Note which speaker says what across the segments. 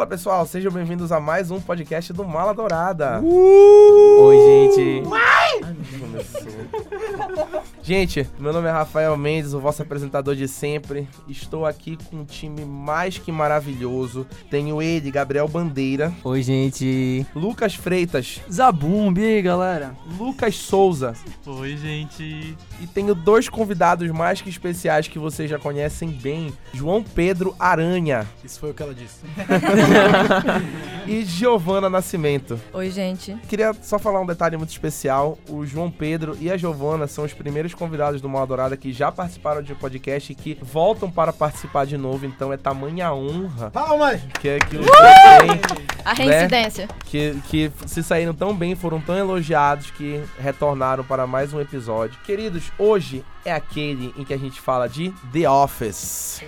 Speaker 1: Fala pessoal, sejam bem-vindos a mais um podcast do Mala Dourada.
Speaker 2: Oi, gente.
Speaker 1: Gente, meu nome é Rafael Mendes, o vosso apresentador de sempre. Estou aqui com um time mais que maravilhoso. Tenho ele, Gabriel Bandeira,
Speaker 2: Oi, gente.
Speaker 1: Lucas Freitas,
Speaker 3: Zabumbi aí, galera.
Speaker 1: Lucas Souza
Speaker 4: Oi, gente.
Speaker 1: e tenho dois convidados mais que especiais que vocês já conhecem bem: João Pedro Aranha
Speaker 5: Isso foi o que ela disse.
Speaker 1: e Giovana Nascimento.
Speaker 6: Oi, gente.
Speaker 1: Queria só falar um detalhe muito especial. O João Pedro e a Giovana são os primeiros convidados do Mal Dourada que já participaram de um podcast e que voltam para participar de novo. Então é tamanha honra
Speaker 5: Palmas!
Speaker 1: que, é que os dois têm,
Speaker 6: A reincidência.
Speaker 1: que, que se saíram tão bem, foram tão elogiados que retornaram para mais um episódio. Queridos, hoje é aquele em que a gente fala de The Office.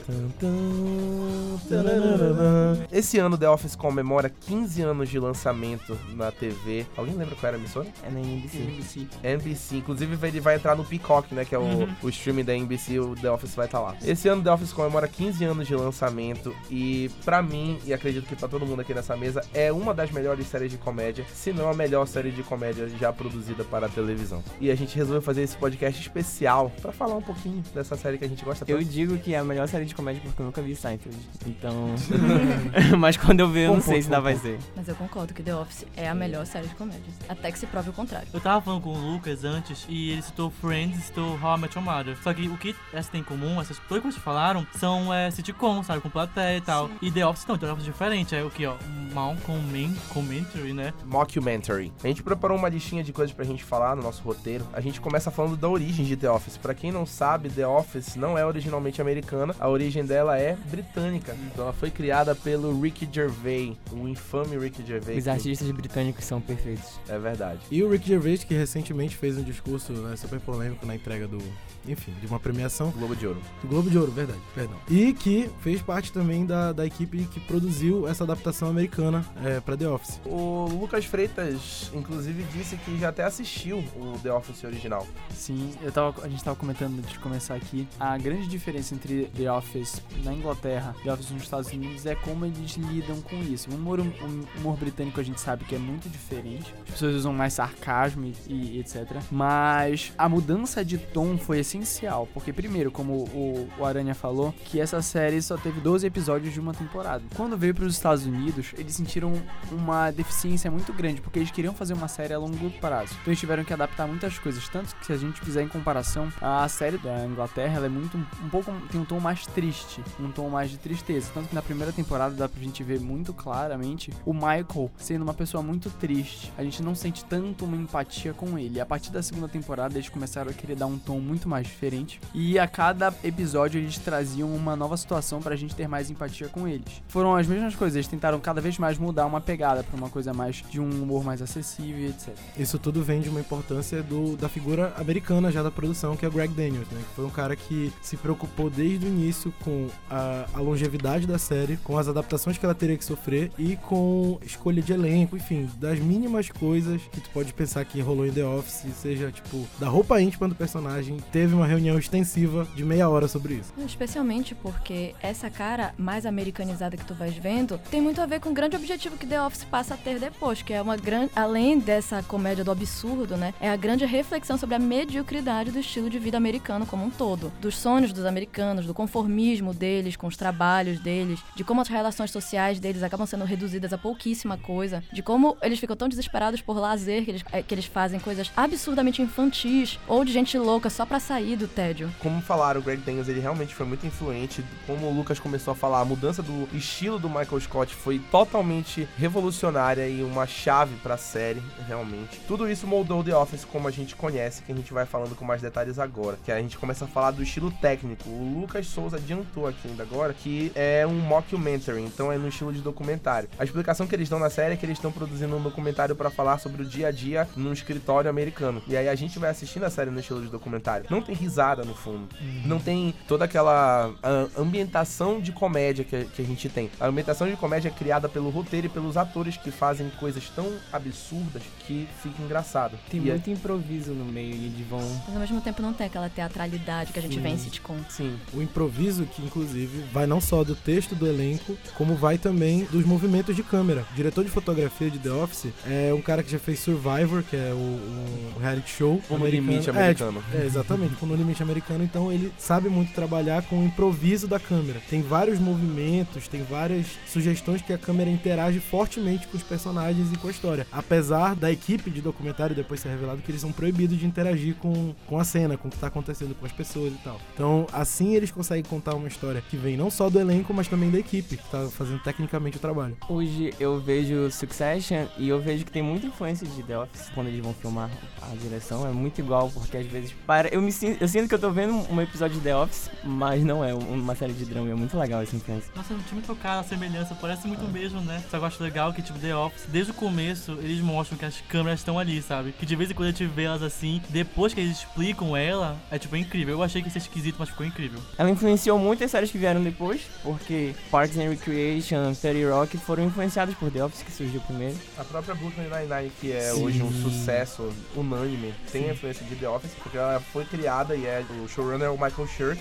Speaker 1: Esse ano The Office comemora 15 anos de lançamento na TV. Alguém lembra qual era a emissora?
Speaker 2: É na NBC.
Speaker 1: NBC. Inclusive ele vai entrar no Peacock, né? Que é o, o streaming da NBC, o The Office vai estar lá. Esse ano The Office comemora 15 anos de lançamento e pra mim, e acredito que pra todo mundo aqui nessa mesa, é uma das melhores séries de comédia, se não a melhor série de comédia já produzida para a televisão. E a gente resolveu fazer esse podcast especial pra falar um pouquinho dessa série que a gente gosta
Speaker 2: Eu
Speaker 1: tanto.
Speaker 2: digo que é a melhor série de comédia porque eu nunca vi Seinfeld. Então. Mas quando eu ver, eu não sei
Speaker 1: ponto,
Speaker 2: se ainda vai ser.
Speaker 6: Mas eu concordo que The Office é a melhor série de comédia. Até que se prove o contrário.
Speaker 4: Eu tava falando com o Lucas antes e ele citou Friends, citou How I Met Your Mother. Só que o que essas têm em comum, essas coisas que falaram, são é, sitcom, sabe? Com plateia e tal. E The Office não, The Office é diferente. É o que, ó? Mal comment, commentary, né?
Speaker 1: Mockumentary. A gente preparou uma listinha de coisas pra gente falar no nosso roteiro. A gente começa falando da origem de The Office. Pra quem não sabe, The Office não é originalmente americana. A origem dela é britânica. Então ela foi criada pelo Ricky Gervais, o infame Ricky Gervais.
Speaker 2: Os
Speaker 1: que-
Speaker 2: artistas britânicos são perfeitos.
Speaker 1: É verdade.
Speaker 5: E o Rick Gervais, que recentemente fez um discurso né, super polêmico na entrega do. Enfim, de uma premiação
Speaker 1: Globo de Ouro.
Speaker 5: do Globo de Ouro, verdade, perdão. E que fez parte também da, da equipe que produziu essa adaptação americana é, pra The Office.
Speaker 1: O Lucas Freitas, inclusive, disse que já até assistiu o The Office original.
Speaker 3: Sim, eu tava, a gente tava comentando antes de começar aqui. A grande diferença entre The Office na Inglaterra e The Office nos Estados Unidos é como eles lidam com isso. O humor, o humor britânico a gente sabe que é muito diferente. As pessoas usam mais sarcasmo e, e etc. Mas a mudança de tom foi essencial. Porque, primeiro, como o, o Aranha falou, que essa série só teve 12 episódios de uma temporada. Quando veio para os Estados Unidos, eles sentiram uma deficiência muito grande, porque eles queriam fazer uma série a longo prazo. Então eles tiveram que adaptar muitas coisas. Tanto que se a gente fizer em comparação, a série da Inglaterra é muito um pouco. tem um tom mais triste, um tom mais de tristeza. Tanto que na primeira temporada dá pra gente ver muito claramente o Michael sendo uma pessoa muito triste. A gente não sente tanto uma empatia com ele. A partir da segunda temporada eles começaram a querer dar um tom muito mais diferente. E a cada episódio eles traziam uma nova situação pra gente ter mais empatia com eles. Foram as mesmas coisas, eles tentaram cada vez mais mudar uma pegada pra uma coisa mais de um humor mais acessível, etc.
Speaker 5: Isso tudo vem de uma importância do, da figura americana já da produção, que é o Greg Daniels, né? Que foi um cara que se preocupou desde o início com a, a longevidade da série, com as adaptações que ela teria que sofrer e com escolha de elenco, enfim, das mínimas coisas que tu pode pensar que rolou em The Office, seja tipo da roupa íntima do personagem. Teve uma reunião extensiva de meia hora sobre isso.
Speaker 6: Especialmente porque essa cara mais americanizada que tu vais vendo tem muito a ver com o grande objetivo que The Office passa a ter depois, que é uma grande. Além dessa comédia do absurdo, né? É a grande reflexão sobre a mediocridade do estilo de vida americano como um todo. Dos sonhos dos americanos, do conformismo deles com os trabalhos deles, de como as relações sociais deles acabam sendo reduzidas a pouquíssima coisa, de como eles ficam tão desesperados por lazer que eles, eh, que eles fazem coisas absurdamente infantis ou de gente louca só pra sair do tédio.
Speaker 1: Como falaram, o Greg Daniels ele realmente foi muito influente. Como o Lucas começou a falar, a mudança do estilo do Michael Scott foi totalmente revolucionária e uma chave pra série, realmente. Tudo isso moldou The Office como a gente conhece, que a gente vai falando com mais detalhes agora. Que a gente começa a falar do estilo técnico. O Lucas Souza adiantou aqui ainda agora que é um mockumentary, então é no estilo de documentário. A explicação que eles dão na série é que eles estão produzindo um documentário pra falar sobre o dia a dia num escritório americano. E aí a gente vai assistindo a série no estilo de documentário. Não tem risada no fundo. Não tem toda aquela ambientação de comédia que, que a gente tem. A ambientação de comédia é criada pelo roteiro e pelos atores que fazem coisas tão absurdas que fica engraçado.
Speaker 2: Tem
Speaker 1: E é-
Speaker 2: muito improviso no meio e eles vão.
Speaker 6: Mas ao mesmo tempo não tem aquela teatralidade que a gente
Speaker 1: Sim.
Speaker 6: vê em sitcom.
Speaker 1: Sim.
Speaker 5: O improviso que, inclusive, vai não só do texto do elenco, como vai também dos movimentos de câmera. O diretor de fotografia de The Office é um cara que já fez Survivor, que é o, um reality show
Speaker 1: O No
Speaker 5: americano.
Speaker 1: Limite
Speaker 5: É,
Speaker 1: americano.
Speaker 5: tipo, é, exatamente, tipo, no limite americano, então ele sabe muito trabalhar com o improviso da câmera. Tem vários movimentos, tem várias sugestões que a câmera interage fortemente com os personagens e com a história. Apesar da equipe de documentário depois ser revelado que eles são proibidos de interagir com, com a cena, com o que tá acontecendo com as pessoas e tal. Então, assim eles conseguem contar uma história que vem não só do elenco, mas também da equipe, que tá fazendo tecnicamente o trabalho.
Speaker 2: Hoje eu vejo Succession e eu vejo que tem muita influência de The Office quando eles vão filmar a direção. É muito igual, porque às vezes para. Eu, me sinto, eu sinto que eu tô vendo um episódio de The Office, mas não é uma série de drama. É muito legal essa influência.
Speaker 4: Nossa, eu não tinha me tocado a semelhança, parece muito mesmo, né? Só que eu acho legal que, tipo, The Office, desde o começo, eles mostram que as câmeras estão ali, sabe? Que de vez em quando a gente vê elas assim, depois que eles explicam ela, é tipo, é incrível. Eu achei que ia ser esquisito, mas ficou incrível.
Speaker 2: Ela influenciou muitas séries que vieram depois, porque Parks and Recreation, 30 Rock foram influenciadas por The Office, que surgiu primeiro.
Speaker 1: A própria Brooklyn Nine-Nine, que é hoje um
Speaker 5: Sim.
Speaker 1: sucesso unânime, tem a influência de The Office, porque ela foi criada e é o showrunner é o Michael Schur,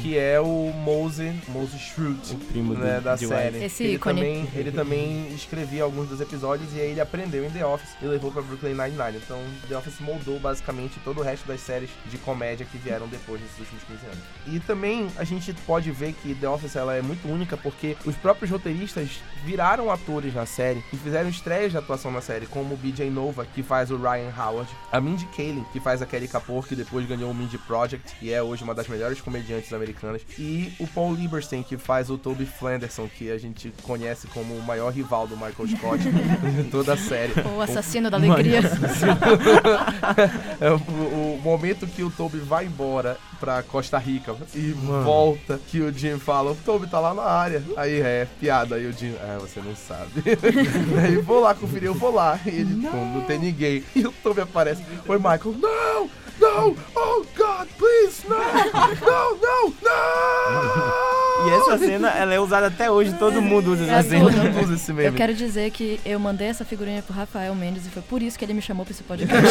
Speaker 1: que é o Mose, Mose Schrute,
Speaker 2: o primo
Speaker 1: né,
Speaker 2: do,
Speaker 1: da série.
Speaker 6: Esse
Speaker 1: ele
Speaker 6: ícone.
Speaker 1: também, ele também escrevia alguns dos episódios e aí ele aprendeu em The Office e levou pra Brooklyn Nine-Nine. Então, The Office moldou basicamente todo o resto das séries de comédia que vieram depois nesses últimos 15 anos. E também a gente pode ver que The Office ela é muito única porque os próprios roteiristas viraram atores na série e fizeram estreias de atuação na série, como o BJ Nova, que faz o Ryan Howard, a Mindy Kaling, que faz a Kelly Kapoor, que depois ganhou o Mindy Project e é hoje uma das melhores comediantes americanas, e o Paul Lieberstein, que faz o Toby Flanderson, que a gente conhece como o maior rival do Michael Scott em toda a série.
Speaker 6: O assassino da alegria.
Speaker 1: É o, o momento que o Toby vai embora pra Costa Rica e
Speaker 5: Mano.
Speaker 1: volta, que o Jim fala, o Toby tá lá na área. Aí é, piada, aí o Jim, ah, você não sabe. aí vou lá conferir, eu vou lá. E ele, não. não tem ninguém. E o Toby aparece, oi Michael, não, não, oh God, please, não, não, não, não.
Speaker 2: E essa cena, ela é usada até hoje, todo mundo usa
Speaker 6: É
Speaker 2: essa cena.
Speaker 6: tudo.
Speaker 1: Todo mundo usa esse meme.
Speaker 6: Eu quero dizer que eu mandei essa figurinha pro Rafael Mendes e foi por isso que ele me chamou pra esse podcast.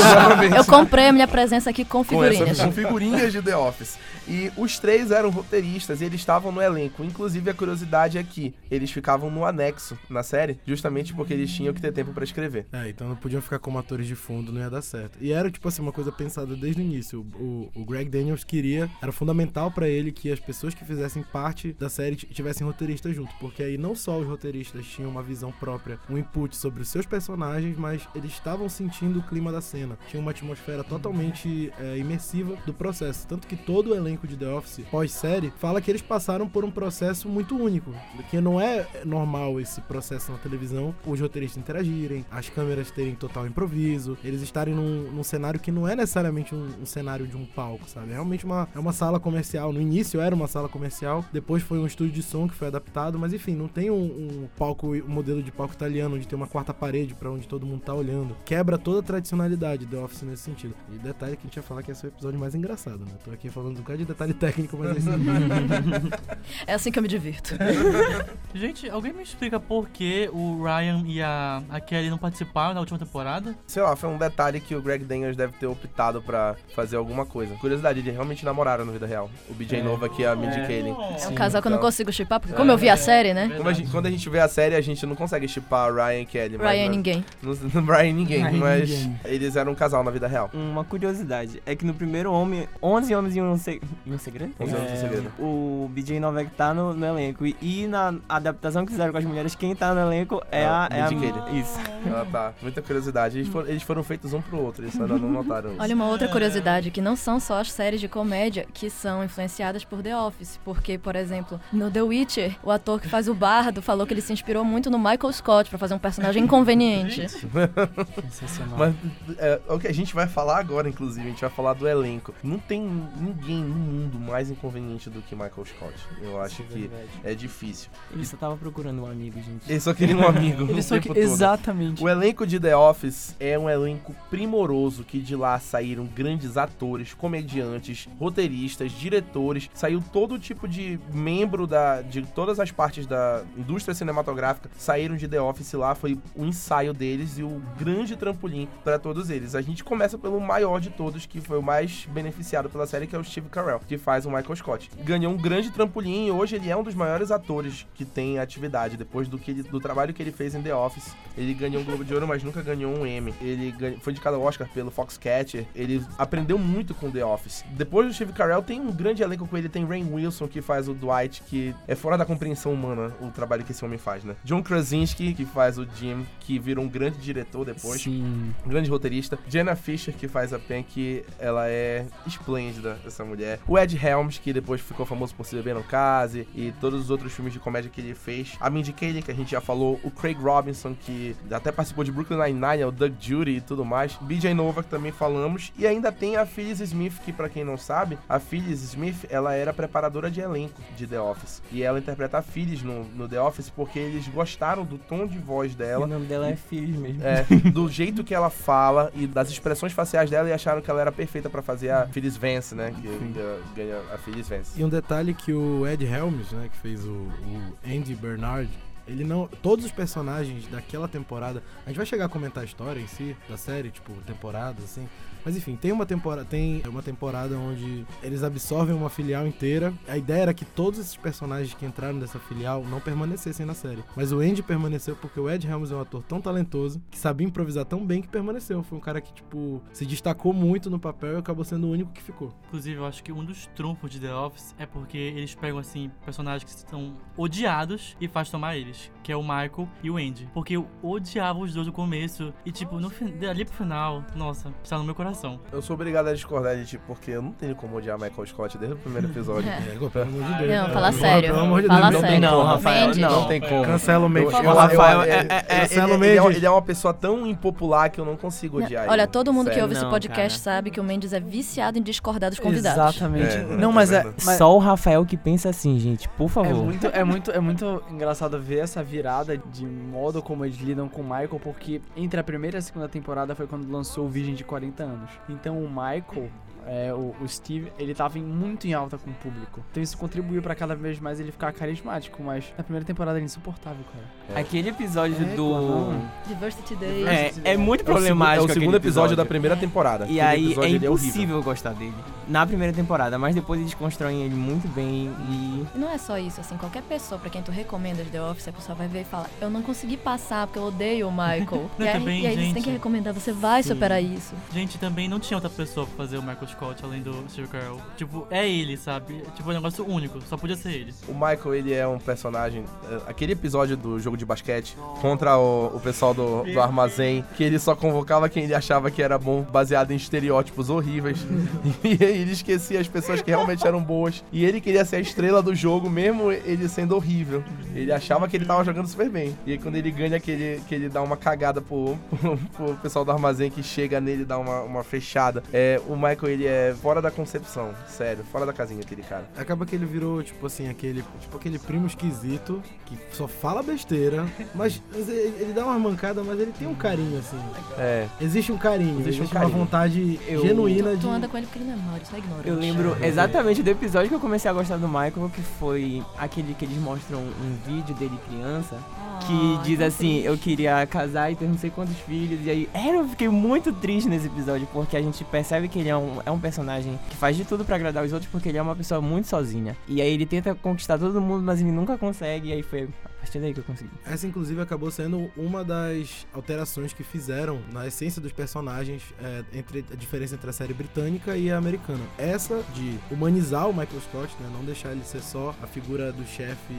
Speaker 6: Eu comprei a minha presença aqui com
Speaker 1: com, essa,
Speaker 6: figurinhas.
Speaker 1: com figurinhas de The Office. E os três eram roteiristas e eles estavam no elenco. Inclusive, a curiosidade é que eles ficavam no anexo na série, justamente porque eles tinham que ter tempo pra escrever.
Speaker 5: É, então não podiam ficar como atores de fundo, não ia dar certo. E era, tipo assim, uma coisa pensada desde o início. O, o Greg Daniels queria, era fundamental pra ele que as pessoas que fizessem parte da série tivessem roteiristas junto, porque aí não só os roteiristas tinham uma visão própria, um input sobre os seus personagens, mas eles estavam sentindo o clima da cena. Tinha uma atmosfera totalmente é, imersiva do processo. Tanto que todo o elenco de The Office, pós-série, fala que eles passaram por um processo muito único. Que não é normal esse processo na televisão, os roteiristas interagirem, as câmeras terem total improviso, eles estarem num, num cenário que não é necessariamente um, um cenário de um palco, sabe? É realmente uma, é uma sala comercial. No início era uma sala comercial, depois foi um estúdio de som que foi adaptado, mas enfim, não tem um, um palco, um modelo de palco italiano onde tem uma quarta parede pra onde todo mundo tá olhando. Quebra toda a tradicionalidade do Office nesse sentido. E detalhe que a gente ia falar que esse é o episódio mais engraçado, né? Tô aqui falando um bocado de detalhe técnico, mas esse
Speaker 6: É assim que eu me divirto.
Speaker 4: Gente, alguém me explica por que o Ryan e a, a Kelly não participaram da última temporada?
Speaker 1: Sei lá, foi um detalhe que o Greg Daniels deve ter optado pra fazer alguma coisa. Curiosidade, eles realmente namoraram na vida real. O BJ
Speaker 2: É.
Speaker 1: Nova aqui e a Mindy
Speaker 2: É.
Speaker 1: Kaling.
Speaker 6: É um casal que eu não
Speaker 1: então.
Speaker 6: consigo chipar, porque como eu vi a série, né?
Speaker 1: Como a gente- quando a gente vê a série, a gente não consegue chipar Ryan e Kelly. mas
Speaker 6: Ryan
Speaker 1: na-
Speaker 6: ninguém.
Speaker 1: No, no Brian ninguém,
Speaker 3: Ryan
Speaker 1: mas
Speaker 3: ninguém.
Speaker 1: eles eram um casal na vida real.
Speaker 2: Uma curiosidade é que no primeiro homem, 11 homens e um, e um segredo?
Speaker 1: 11 homens e um segredo.
Speaker 2: O BJ Novak tá no, no elenco. E, e na adaptação que fizeram com as mulheres, quem tá no elenco é
Speaker 1: Ah,
Speaker 2: a. É a. Isso.
Speaker 1: Ah, tá. Muita curiosidade. Eles foram, eles foram feitos um pro outro, eles ainda não notaram isso.
Speaker 6: Olha uma outra curiosidade, que não são só as séries de comédia que são influenciadas por The Office. Porque, por exemplo, no The Witcher, o ator que faz o bardo falou que ele se inspirou muito no Michael Scott pra fazer um personagem inconveniente.
Speaker 3: Sensacional.
Speaker 1: Mas é, o que a gente vai falar agora, inclusive, a gente vai falar do elenco. Não tem ninguém no mundo mais inconveniente do que Michael Scott. Eu acho que é difícil.
Speaker 2: Ele só tava procurando um amigo, gente.
Speaker 1: Ele só queria um amigo.
Speaker 3: Ele só que, exatamente.
Speaker 1: O elenco de The Office é um elenco primoroso que de lá saíram grandes atores, comediantes, roteiristas, diretores, saiu todo tipo de membro da, de todas as partes da indústria cinematográfica saíram de The Office lá, foi o ensaio deles e o grande trampolim para todos eles. A gente começa pelo maior de todos, que foi o mais beneficiado pela série, que é o Steve Carell, que faz o Michael Scott. Ganhou um grande trampolim e hoje ele é um dos maiores atores que tem atividade, depois do, que ele, do trabalho que ele fez em The Office. Ele ganhou um Globo de Ouro, mas nunca ganhou um Emmy. Ele ganha, foi indicado ao Oscar pelo Foxcatcher. Ele aprendeu muito com The Office. Depois do Steve Carell, tem um grande elenco com ele. Tem Rain Wilson, que faz o Dwight, que é fora da compreensão humana o trabalho que esse homem faz, né? John Krasinski, que faz o Jim, que virou um grande diretor depois.
Speaker 3: Sim.
Speaker 1: Um grande roteirista. Jenna Fisher, que faz a Pen, que ela é esplêndida, essa mulher. O Ed Helms, que depois ficou famoso por Se Beber no Case e todos os outros filmes de comédia que ele fez. A Mindy Kaling, que a gente já falou. O Craig Robinson, que até participou de Brooklyn Nine-Nine, é o Doug Judy e tudo mais. BJ Nova, que também falamos. E ainda tem a Phyllis Smith, que pra quem não sabe, a Phyllis Smith, ela era preparadora de elenco de The Office. E ela interpreta a Phyllis no, no The Office porque eles gostaram do tom de voz dela
Speaker 2: o nome dela é Phyllis mesmo.
Speaker 1: é, do jeito que ela fala e das expressões faciais dela e acharam que ela era perfeita pra fazer a Phyllis Vance, né? Que ainda ganha a Phyllis Vance.
Speaker 5: E um detalhe que o Ed Helms, né, que fez o, o Andy Bernard, ele não. Todos os personagens daquela temporada. A gente vai chegar a comentar a história em si, da série, tipo, temporadas, assim. Mas enfim, tem uma temporada, tem uma temporada onde eles absorvem uma filial inteira. A ideia era que todos esses personagens que entraram dessa filial não permanecessem na série. Mas o Andy permaneceu porque o Ed Helms é um ator tão talentoso, que sabia improvisar tão bem que permaneceu. Foi um cara que, tipo, se destacou muito no papel e acabou sendo o único que ficou.
Speaker 4: Inclusive, eu acho que um dos trunfos de The Office é porque eles pegam, assim, personagens que são odiados e faz tomar eles. Que é o Michael e o Andy. Porque eu odiava os dois no começo. E, tipo, no, dali pro final, nossa, está no meu coração.
Speaker 1: Eu sou obrigado a discordar de ti porque eu não tenho como odiar Michael Scott desde o primeiro episódio.
Speaker 5: É, pelo amor de Deus.
Speaker 6: Não, fala sério.
Speaker 5: Pelo amor de
Speaker 6: Fala
Speaker 5: Deus.
Speaker 6: sério.
Speaker 2: Não, Rafael, não.
Speaker 1: Não tem como.
Speaker 5: Cancela o Mendes.
Speaker 2: Rafael,
Speaker 1: é-
Speaker 2: é-
Speaker 1: é-
Speaker 2: é-
Speaker 1: ele-
Speaker 5: Cancela o
Speaker 1: ele, é,
Speaker 5: Mendes.
Speaker 1: ele é uma pessoa tão impopular que eu não consigo odiar
Speaker 6: Olha,
Speaker 1: ele.
Speaker 6: todo mundo que ouve esse
Speaker 2: Não,
Speaker 6: podcast
Speaker 2: cara.
Speaker 6: sabe que o Mendes é viciado em discordar dos convidados.
Speaker 3: Exatamente.
Speaker 1: É,
Speaker 3: não,
Speaker 1: tá
Speaker 3: mas é,
Speaker 1: vendo?
Speaker 3: mas
Speaker 2: Só o Rafael que pensa assim, gente, por favor.
Speaker 3: é muito, é muito, é muito engraçado ver essa virada de modo como eles lidam com o Michael, porque entre a primeira e a segunda temporada foi quando lançou o Virgem de 40 anos. Então o Michael é, o, o Steve, ele tava em- muito em alta com o público. Então isso contribuiu pra cada vez mais ele ficar carismático, mas na primeira temporada ele é insuportável, cara.
Speaker 2: Aquele episódio
Speaker 3: É,
Speaker 2: do.
Speaker 6: Diversity Day.
Speaker 2: É, é muito
Speaker 1: É o
Speaker 2: problemático.
Speaker 1: segundo, é o segundo
Speaker 2: aquele
Speaker 1: episódio da primeira temporada.
Speaker 2: E aí é
Speaker 1: episódio, horrível.
Speaker 2: impossível gostar dele. Na primeira temporada, mas depois eles constroem ele muito bem e.
Speaker 6: Não é só isso, assim, qualquer pessoa pra quem tu recomendas The Office, a pessoa vai ver e fala, eu não consegui passar porque eu odeio o Michael. e, aí,
Speaker 4: também,
Speaker 6: e aí você tem
Speaker 4: gente.
Speaker 6: que recomendar, você vai
Speaker 2: Sim.
Speaker 6: superar isso.
Speaker 4: Gente, também não tinha outra pessoa pra fazer o Michael Além do Steve Carell. Tipo, é ele, sabe? Tipo, é um negócio único, só podia ser ele.
Speaker 1: O Michael, ele é um personagem. é, Aquele episódio do jogo de basquete contra o, o pessoal do, do armazém, que ele só convocava quem ele achava que era bom, baseado em estereótipos horríveis. e ele esquecia as pessoas que realmente eram boas. E ele queria ser a estrela do jogo, mesmo ele sendo horrível. Ele achava que ele tava jogando super bem. E aí, quando ele ganha, que ele, que ele dá uma cagada pro, pro, pro pessoal do armazém que chega nele e dá uma, uma fechada. É, o Michael, ele é fora da concepção. Sério, fora da casinha aquele cara.
Speaker 5: Acaba que ele virou, tipo assim, aquele, tipo aquele primo esquisito que só fala besteira, mas ele ele dá uma mancada, mas ele tem um carinho, assim.
Speaker 1: É.
Speaker 5: Existe um carinho,
Speaker 1: Existe
Speaker 5: existe,
Speaker 1: um carinho.
Speaker 5: uma vontade
Speaker 2: Eu-
Speaker 5: genuína de.
Speaker 6: Tu anda com ele porque ele não é mau, ele só ignora.
Speaker 2: Eu lembro exatamente do episódio que eu comecei a gostar do Michael, que foi aquele que eles mostram um vídeo dele criança, que diz assim, eu queria casar e ter não sei quantos filhos, e aí é, eu fiquei muito triste nesse episódio, porque a gente percebe que ele é um, é um personagem que faz de tudo pra agradar os outros, porque ele é uma pessoa muito sozinha. E aí ele tenta conquistar todo mundo, mas ele nunca consegue, e aí foi partir daí que eu consegui.
Speaker 5: Essa, inclusive, acabou sendo uma das alterações que fizeram na essência dos personagens, é, entre a diferença entre a série britânica e a americana. Essa de humanizar o Michael Scott, né, não deixar ele ser só a figura do chefe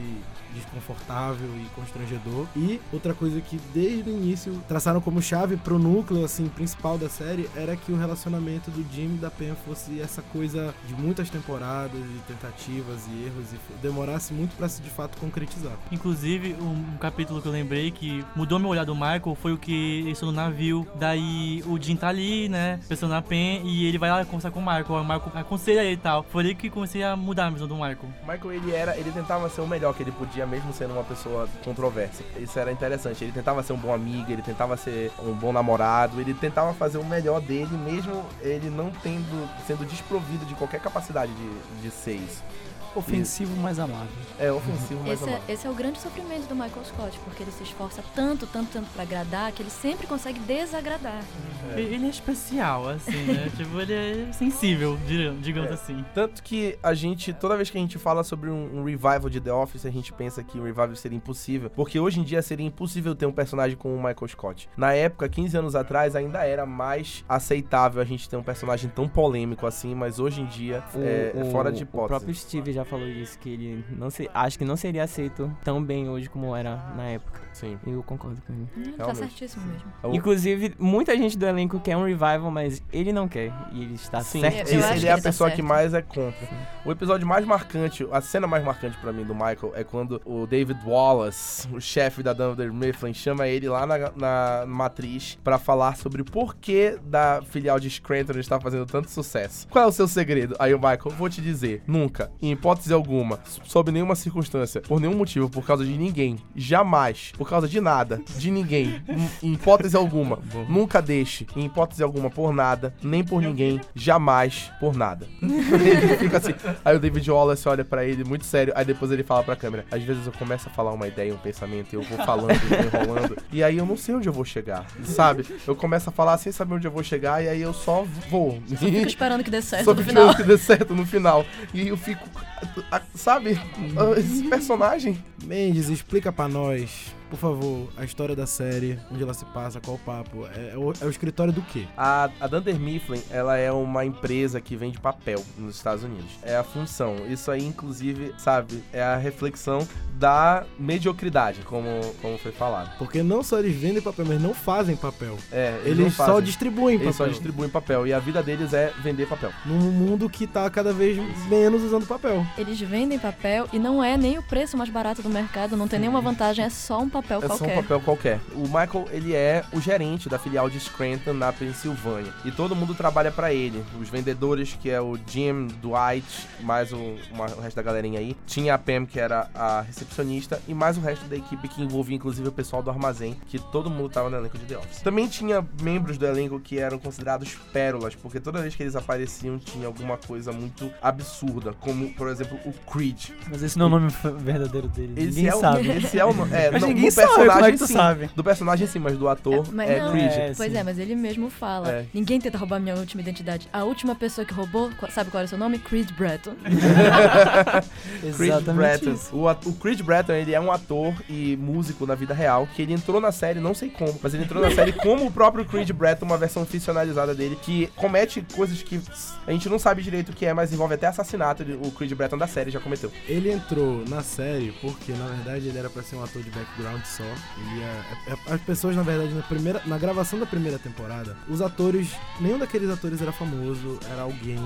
Speaker 5: desconfortável e constrangedor. E outra coisa que desde o início traçaram como chave pro núcleo assim principal da série era que o relacionamento do Jim e da Pen fosse essa coisa de muitas temporadas e tentativas e erros e demorasse muito pra se de fato concretizar.
Speaker 4: Inclusive, um, um capítulo que eu lembrei que mudou meu olhar do Michael foi o que eles estão no navio. Daí o Jim tá ali, né? Pensando na Pen e ele vai lá conversar com o Michael. O Michael aconselha ele e tal. Foi ali que comecei a mudar a visão do Michael.
Speaker 1: Michael, ele era, ele tentava ser o melhor que ele podia, mesmo sendo uma pessoa controversa. Isso era interessante. Ele tentava ser um bom amigo, ele tentava ser um bom namorado, ele tentava fazer o melhor dele, mesmo ele não tendo, sendo desprovido de qualquer capacidade de, de ser isso.
Speaker 3: Ofensivo, mas amável.
Speaker 1: É ofensivo, mas
Speaker 6: Esse é,
Speaker 1: amável.
Speaker 6: esse é o grande sofrimento do Michael Scott, porque ele se esforça tanto, tanto, tanto pra agradar, que ele sempre consegue desagradar.
Speaker 1: É.
Speaker 4: Ele é especial, assim, né? tipo, ele é sensível, digamos,
Speaker 1: É.
Speaker 4: assim.
Speaker 1: Tanto que a gente, toda vez que a gente fala sobre um, um revival de The Office, a gente pensa que um revival seria impossível. Porque hoje em dia seria impossível ter um personagem como o Michael Scott. Na época, 15 anos atrás, ainda era mais aceitável a gente ter um personagem tão polêmico assim, mas hoje em dia é, é fora de
Speaker 2: O
Speaker 1: hipótese.
Speaker 2: próprio Steve já falou isso, que ele não se, acho que não seria aceito tão bem hoje como era na época.
Speaker 1: Sim.
Speaker 2: Eu concordo com ele.
Speaker 6: Hum, tá certíssimo mesmo.
Speaker 2: Inclusive, muita gente do elenco quer um revival, mas ele não quer. E ele está
Speaker 1: Sim,
Speaker 2: certo.
Speaker 6: Eu
Speaker 1: ele, ele
Speaker 6: que
Speaker 1: é a
Speaker 6: ele tá
Speaker 1: pessoa que
Speaker 6: certo.
Speaker 1: mais é contra. O episódio mais marcante, a cena mais marcante pra mim do Michael é quando o David Wallace, o chefe da Dunder Mifflin, chama ele lá na, na matriz pra falar sobre o porquê da filial de Scranton estar fazendo tanto sucesso. Qual é o seu segredo? Aí o Michael, vou te dizer, nunca, em hipótese alguma, sob nenhuma circunstância, por nenhum motivo, por causa de ninguém, jamais, por causa de nada, de ninguém, em, hipótese alguma, nunca deixe, em hipótese alguma, por nada, nem por ninguém, jamais por nada. ele fica assim. Aí o David Wallace olha pra ele muito sério, aí depois ele fala pra câmera. Às vezes eu começo a falar uma ideia, um pensamento, e eu vou falando, e vou enrolando, e aí eu não sei onde eu vou chegar, sabe? Eu começo a falar sem saber onde eu vou chegar, e aí eu só vou.
Speaker 6: Fico esperando que dê certo
Speaker 1: Só
Speaker 6: no
Speaker 1: que
Speaker 6: final.
Speaker 1: que dê certo no final. E eu fico. Sabe? Ah, Esse personagem.
Speaker 5: Mendes, explica pra nós, por favor, a história da série, onde ela se passa, qual o papo. É, é o, é o escritório do quê?
Speaker 1: A, a Dunder Mifflin, ela é uma empresa que vende papel nos Estados Unidos. É a função. Isso aí, inclusive, sabe, é a reflexão da mediocridade, como, como foi falado.
Speaker 5: Porque não só eles vendem papel, mas não fazem papel.
Speaker 1: É, eles,
Speaker 5: Eles, só distribuem papel.
Speaker 1: Eles só distribuem papel. E a vida deles é vender papel.
Speaker 5: Num mundo que tá cada vez menos usando papel.
Speaker 6: Eles vendem papel e não é nem o preço mais barato do mercado, não tem nenhuma vantagem, é só um papel
Speaker 1: É só
Speaker 6: qualquer.
Speaker 1: um papel qualquer. O Michael, ele é o gerente da filial de Scranton na Pensilvânia. E todo mundo trabalha pra ele. Os vendedores, que é o Jim, Dwight, mais o, uma- o resto da galerinha aí. Tinha a Pam, que era a recepcionista. E mais o resto da equipe, que envolvia inclusive o pessoal do armazém, que todo mundo tava no elenco de The Office. Também tinha membros do elenco que eram considerados pérolas, porque toda vez que eles apareciam tinha alguma coisa muito absurda. Como, por exemplo, o Creed.
Speaker 3: Mas esse não é o nome verdadeiro dele.
Speaker 1: Esse
Speaker 3: ninguém
Speaker 1: é o,
Speaker 3: sabe.
Speaker 1: Esse é o nome. É,
Speaker 3: Mas
Speaker 1: não,
Speaker 3: ninguém
Speaker 1: do
Speaker 3: sabe,
Speaker 1: personagem
Speaker 3: como é que tu
Speaker 1: sim.
Speaker 3: sabe?
Speaker 1: Do personagem sim, mas do ator
Speaker 6: É, mas
Speaker 1: é
Speaker 6: não,
Speaker 1: Creed.
Speaker 3: É,
Speaker 6: Pois é, mas ele mesmo fala.
Speaker 1: É.
Speaker 6: Ninguém tenta roubar minha última identidade. A última pessoa que roubou, sabe qual era o seu nome? Creed Bratton.
Speaker 1: Creed
Speaker 3: isso.
Speaker 1: O, o Creed Bratton, ele é um ator e músico na vida real, que ele entrou na série, não sei como, mas ele entrou na série como o próprio Creed Bratton, uma versão ficcionalizada dele, que comete coisas que a gente não sabe direito o que é, mas envolve até assassinato, o Creed Da série já cometeu.
Speaker 5: Ele entrou na série porque, na verdade, ele era pra ser um ator de background só. Ia, é- é- as pessoas, na verdade, na, primeira, na gravação da primeira temporada, os atores, nenhum daqueles atores era famoso, era alguém.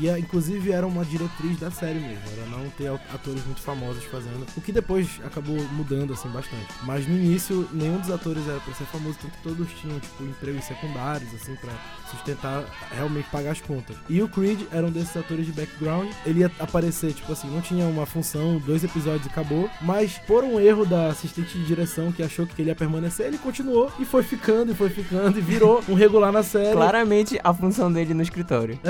Speaker 5: E, inclusive, era uma diretriz da série mesmo, era não ter atores muito famosos fazendo. O que depois acabou mudando, assim, bastante. Mas no início, nenhum dos atores era pra ser famoso, tanto que todos tinham, tipo, empregos secundários, assim, pra sustentar, realmente pagar as contas. E o Creed era um desses atores de background. Ele ia aparecer, tipo assim, não tinha uma função, dois episódios e acabou. Mas por um erro da assistente de direção que achou que ele ia permanecer, ele continuou e foi ficando, e foi ficando, e virou um regular na série.
Speaker 2: Claramente a função dele no escritório.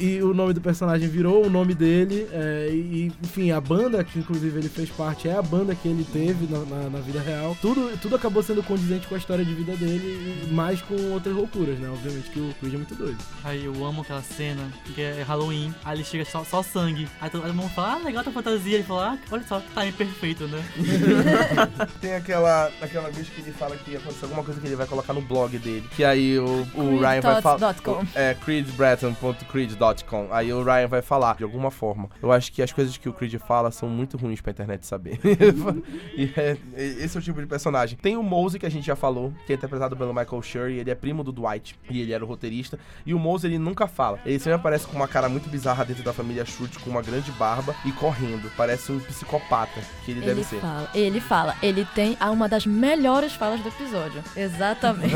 Speaker 5: E o nome do personagem virou o nome dele. é, e, enfim, a banda que inclusive ele fez parte é a banda que ele teve na, na- na vida real. Tudo, tudo acabou sendo condizente com a história de vida dele, mais com outras loucuras, né? Obviamente que o Creed é muito doido.
Speaker 4: Aí eu amo aquela cena, que é Halloween, aí ele chega só, só sangue. Aí todo mundo fala, ah, legal tua fantasia. Ele fala, ah, olha só, que time perfeito, né?
Speaker 1: Tem aquela, aquela vez que ele fala que aconteceu alguma coisa que ele vai colocar no blog dele. Que aí o, o Ryan vai falar. É, creedbratton.creed.com. Aí o Ryan vai falar, de alguma forma. Eu acho que as coisas que o Creed fala são muito ruins pra internet saber. e é, esse é o tipo de personagem. Tem o Mose, que a gente já falou, que é interpretado pelo Michael Schur, e ele é primo do Dwight, e ele era o roteirista. E o Mose, ele nunca fala. Ele sempre aparece com uma cara muito bizarra dentro da família Schultz, com uma grande barba e correndo. Parece um psicopata. que ele, deve
Speaker 6: Ele
Speaker 1: ser.
Speaker 6: fala, ele fala, ele tem a uma das melhores falas do episódio. Exatamente.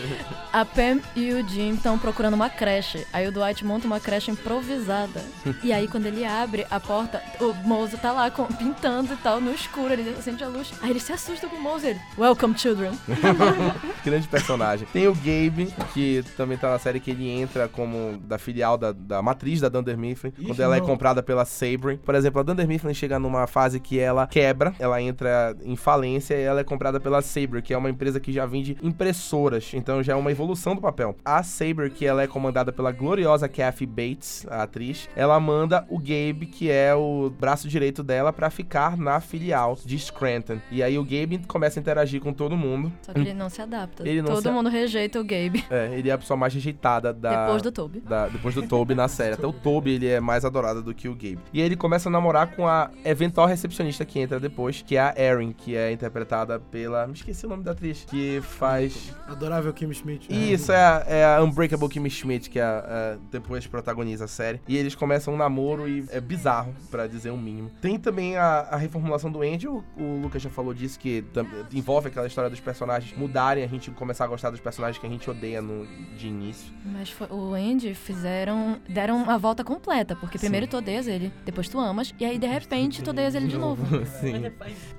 Speaker 6: a Pam e o Jim estão procurando uma creche. Aí o Dwight monta uma creche improvisada. e aí quando ele abre a porta, o Mouse tá lá com- pintando e tal, no escuro, ele acende a luz. Aí ele se assusta com o Mouse ele, Welcome children.
Speaker 1: Grande personagem. Tem o Gabe, que também tá na série que ele entra como da filial da, da matriz da Dunder Mifflin,
Speaker 5: Ixi,
Speaker 1: quando ela é
Speaker 5: não.
Speaker 1: Comprada pela Sabre. Por exemplo, a Dunder Mifflin chega numa fase que ela quebra, ela entra em falência e ela é comprada pela Sabre, que é uma empresa que já vende impressoras, então já é uma evolução do papel. A Sabre, que ela é comandada pela gloriosa Kathy Bates, a atriz, ela manda o Gabe, que é o braço direito dela, pra ficar na filial de Scranton. E aí o Gabe começa a interagir com todo mundo.
Speaker 6: Só que ele não se adapta.
Speaker 1: Não
Speaker 6: Todo
Speaker 1: se-
Speaker 6: mundo rejeita o Gabe.
Speaker 1: É, ele é a pessoa mais rejeitada da.
Speaker 6: Depois do Toby.
Speaker 1: da- depois do Toby na série. Até o Toby ele é mais adorado do que o Gabe. E aí ele começa a namorar com a eventual recepcionista que entra depois, que é a Erin, que é interpretada pela. Me esqueci o nome da atriz. Que faz.
Speaker 5: Adorável Kim Schmidt. né?
Speaker 1: Isso, é a, é a Unbreakable Kimmy Schmidt, que é a- a- depois protagoniza a série. E eles começam um namoro e é bizarro, pra dizer o mínimo. Tem também a, a reformulação do Andy, o, o Lucas já falou disso, que envolve aquela história dos personagens mudarem, a gente começar a gostar dos personagens que a gente odeia no, de início.
Speaker 6: Mas foi- o Andy fizeram. deram uma volta completa, porque primeiro tu odeias ele, depois tu amas, e aí de repente tu odeias ele de novo.
Speaker 2: Sim.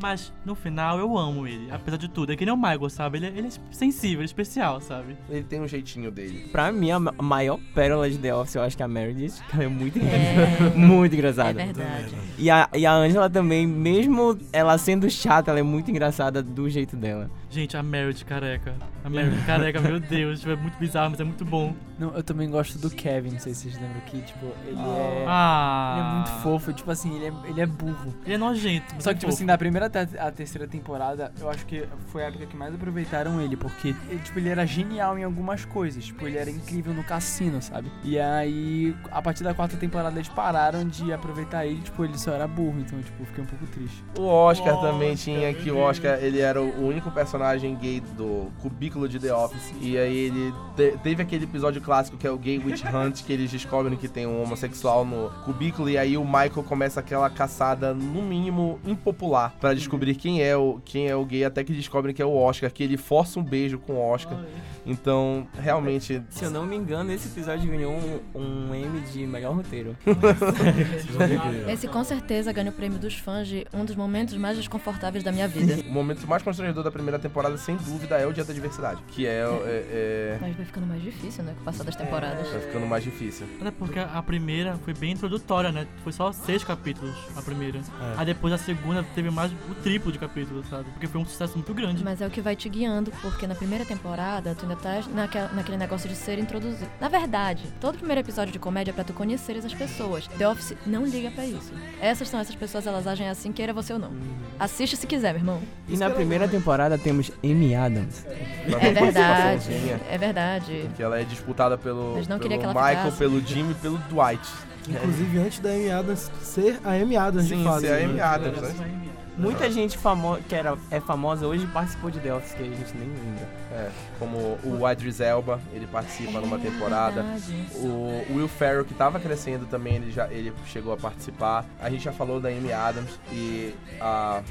Speaker 4: Mas no final eu amo ele, apesar de tudo. É que nem o Michael, sabe? Ele, é- ele é sensível, ele é especial, sabe?
Speaker 1: Ele tem um jeitinho dele.
Speaker 2: Pra mim, a ma- maior pérola de The Office, eu acho que é a Meredith. que Ela é muito
Speaker 6: É.
Speaker 2: engraçada. muito
Speaker 6: É
Speaker 2: engraçada.
Speaker 6: verdade.
Speaker 2: E a, e a Angela também, mesmo ela sendo chata, ela é muito engraçada do jeito dela.
Speaker 4: Gente, a Meredith careca. A Meredith careca, meu Deus. tipo, É muito bizarro, mas é muito bom.
Speaker 3: Não, eu também gosto do Kevin, não sei se vocês lembram que, tipo, ele é.
Speaker 4: Ah.
Speaker 3: Ele é muito fofo, tipo assim, ele é, ele é burro.
Speaker 4: Ele é nojento.
Speaker 3: Só que, tipo
Speaker 4: fofo.
Speaker 3: assim, na primeira até a terceira temporada, eu acho que foi a época que mais aproveitaram ele, porque ele, tipo, ele era genial em algumas coisas. Tipo, ele era incrível no cassino, sabe? E aí, a partir da quarta temporada, eles pararam de aproveitar ele, tipo, ele só era burro, então, tipo, eu fiquei um pouco triste.
Speaker 1: O Oscar
Speaker 4: Oscar,
Speaker 1: também tinha que o Oscar, ele era o único personagem gay do cubículo de The Office. E aí ele te- teve aquele episódio clássico que é o Gay Witch Hunt, que eles descobrem que tem um homossexual no cubículo e aí o Michael começa aquela caçada no mínimo impopular pra descobrir quem é o quem é o gay até que descobrem que é o Oscar, que ele força um beijo com o Oscar. Então, realmente
Speaker 2: Se eu não me engano, esse episódio ganhou um, um M de melhor roteiro.
Speaker 6: Esse com certeza ganha o prêmio dos fãs de um dos momentos mais desconfortáveis da minha vida.
Speaker 1: o momento mais constrangedor da primeira temporada, sem dúvida, é o Dia da Diversidade, que é, é- é-
Speaker 6: Mas vai ficando mais difícil, né? Com o passar das temporadas.
Speaker 1: vai ficando mais difícil.
Speaker 4: Até porque a primeira foi bem introdutória, né? Foi só seis capítulos a primeira. Aí depois a segunda teve mais o triplo de capítulos, sabe? Porque foi um sucesso muito grande.
Speaker 6: Mas é o que vai te guiando, porque na primeira temporada tu ainda tá naquela- naquele negócio de ser introduzido. Na verdade, todo primeiro episódio de comédia é pra tu conheceres as pessoas. The Office não liga pra isso. Essas são essas pessoas, elas agem assim, queira você ou não. Assiste se quiser, meu irmão.
Speaker 2: E na primeira temporada temos Amy Adams.
Speaker 6: É verdade. É verdade.
Speaker 1: Que ela é disputada pelo,
Speaker 6: Mas não
Speaker 1: pelo
Speaker 6: queria que ela
Speaker 1: Michael,
Speaker 6: ficasse.
Speaker 1: pelo Jimmy e pelo Dwight.
Speaker 5: Inclusive antes da Amy Adams ser a Amy Adams
Speaker 1: Sim,
Speaker 5: de fato.
Speaker 1: ser a
Speaker 5: né?
Speaker 1: Amy Adams, né?
Speaker 2: Muita gente famo que era, é famosa hoje participou de The Office, que a gente nem lembra.
Speaker 1: É, como o Idris Elba, ele participa numa
Speaker 6: É
Speaker 1: temporada.
Speaker 6: verdade.
Speaker 1: O Will Ferrell, que tava crescendo também, ele já ele chegou a participar. A gente já falou da Amy Adams e a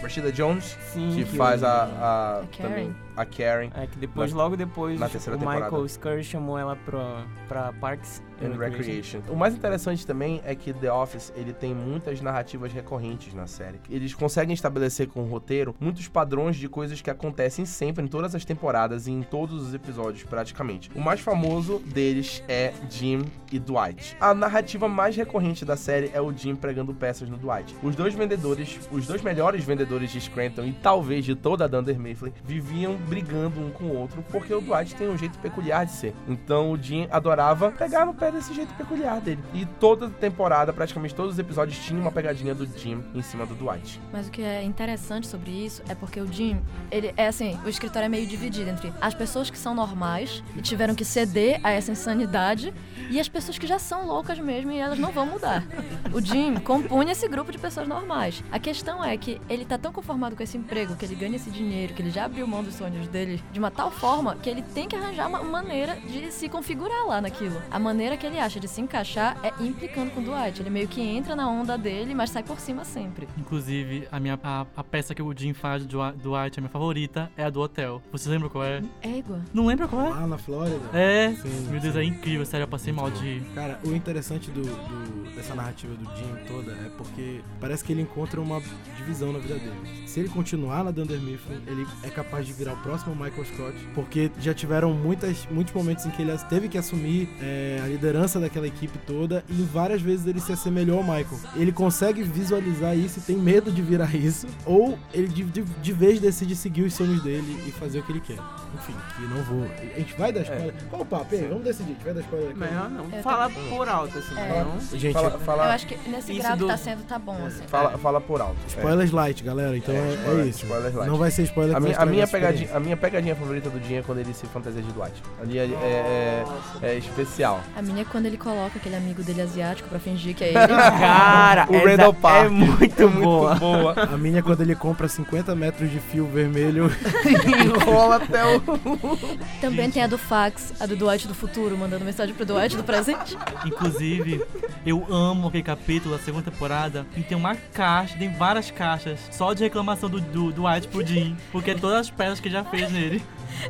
Speaker 1: Rashida Jones,
Speaker 2: Sim,
Speaker 1: que
Speaker 2: que
Speaker 1: faz a, a,
Speaker 6: A Karen.
Speaker 1: também a Karen
Speaker 2: É que depois,
Speaker 1: Na-
Speaker 2: logo depois,
Speaker 1: na terceira
Speaker 2: o
Speaker 1: temporada.
Speaker 2: Michael Scurry chamou ela pra, pra Parks
Speaker 1: and Recreation. O mais interessante também é que The Office ele tem muitas narrativas recorrentes na série. Eles conseguem estabelecer com o roteiro muitos padrões de coisas que acontecem sempre em todas as temporadas e em todos os episódios praticamente. O mais famoso deles é Jim e Dwight. A narrativa mais recorrente da série é o Jim pregando peças no Dwight. Os dois vendedores, os dois melhores vendedores de Scranton e talvez de toda a Dunder Mifflin viviam brigando um com o outro porque o Dwight tem um jeito peculiar de ser. Então o Jim adorava pegar no pé desse jeito peculiar dele. E toda temporada, praticamente todos os episódios, tinha uma pegadinha do Jim em cima do Dwight.
Speaker 6: Mas o que é interessante sobre isso é porque o Jim, ele é assim, o escritório é meio dividido entre as pessoas que são normais e tiveram que ceder a essa insanidade e as pessoas que já são loucas mesmo e elas não vão mudar. O Jim compunha esse grupo de pessoas normais. A questão é que ele tá tão conformado com esse emprego, que ele ganha esse dinheiro, que ele já abriu mão dos sonhos dele de uma tal forma que ele tem que arranjar uma maneira de se configurar lá naquilo. A maneira que ele acha de se encaixar é implicando com o Dwight. Ele meio que entra na onda dele, mas sai por cima sempre.
Speaker 4: Inclusive, a, minha, a, a peça que o Jim faz do Dwight, a minha favorita, é a do hotel. Você lembra qual é?
Speaker 6: Égua.
Speaker 4: Não lembra qual é?
Speaker 5: Lá na Flórida.
Speaker 4: É.
Speaker 5: Sim,
Speaker 4: Meu Deus,
Speaker 5: sim.
Speaker 4: é incrível, sério, eu passei mal de rir.
Speaker 5: Cara, o interessante do, do- dessa narrativa do Jim toda é porque parece que ele encontra uma divisão na vida dele. Se ele continuar na Dunder Mifflin, ele é capaz de virar o próximo Michael Scott, porque já tiveram muitas, muitos momentos em que ele teve que assumir é, a liderança daquela equipe toda e várias vezes ele se assemelhou ao Michael. Ele consegue visualizar isso e tem medo de virar isso, ou ele de, de, de vez decide seguir os sonhos dele e fazer o que ele quer. Enfim, que não vou. A gente vai dar spoiler. Qual o papo? Aí, vamos decidir. A gente vai dar spoiler aqui.
Speaker 2: Melhor não.
Speaker 6: Eu
Speaker 2: Fala por alto, assim.
Speaker 6: É.
Speaker 2: Não.
Speaker 5: Gente,
Speaker 1: Fala,
Speaker 6: Eu
Speaker 1: fala,
Speaker 6: acho que nesse
Speaker 2: Isso
Speaker 6: grau
Speaker 2: do-
Speaker 6: que tá sendo, tá bom, assim.
Speaker 1: fala, fala por alto. É.
Speaker 5: Spoilers light, galera. Então
Speaker 1: É,
Speaker 5: é, é isso.
Speaker 1: spoilers light.
Speaker 5: Não vai ser spoiler
Speaker 1: A
Speaker 5: que
Speaker 1: minha, a, minha pegadinha, a minha pegadinha favorita do Jim é quando ele se fantasia de Dwight. Ali é, é, é- é especial.
Speaker 6: A minha é quando ele coloca aquele amigo dele asiático pra fingir que é ele.
Speaker 2: Cara,
Speaker 1: O Randall
Speaker 2: é
Speaker 1: Park.
Speaker 2: muito boa.
Speaker 1: Muito boa.
Speaker 5: A minha é quando ele compra 50 metros de fio vermelho.
Speaker 1: Enrola até o.
Speaker 6: Também tem a do fax, a do Dwight do futuro, mandando mensagem pro Dwight do presente.
Speaker 4: Inclusive, eu amo aquele capítulo da segunda temporada e tem uma caixa, tem várias caixas só de reclamação do, do, do White pro Jim, porque é todas as peças que já fez nele.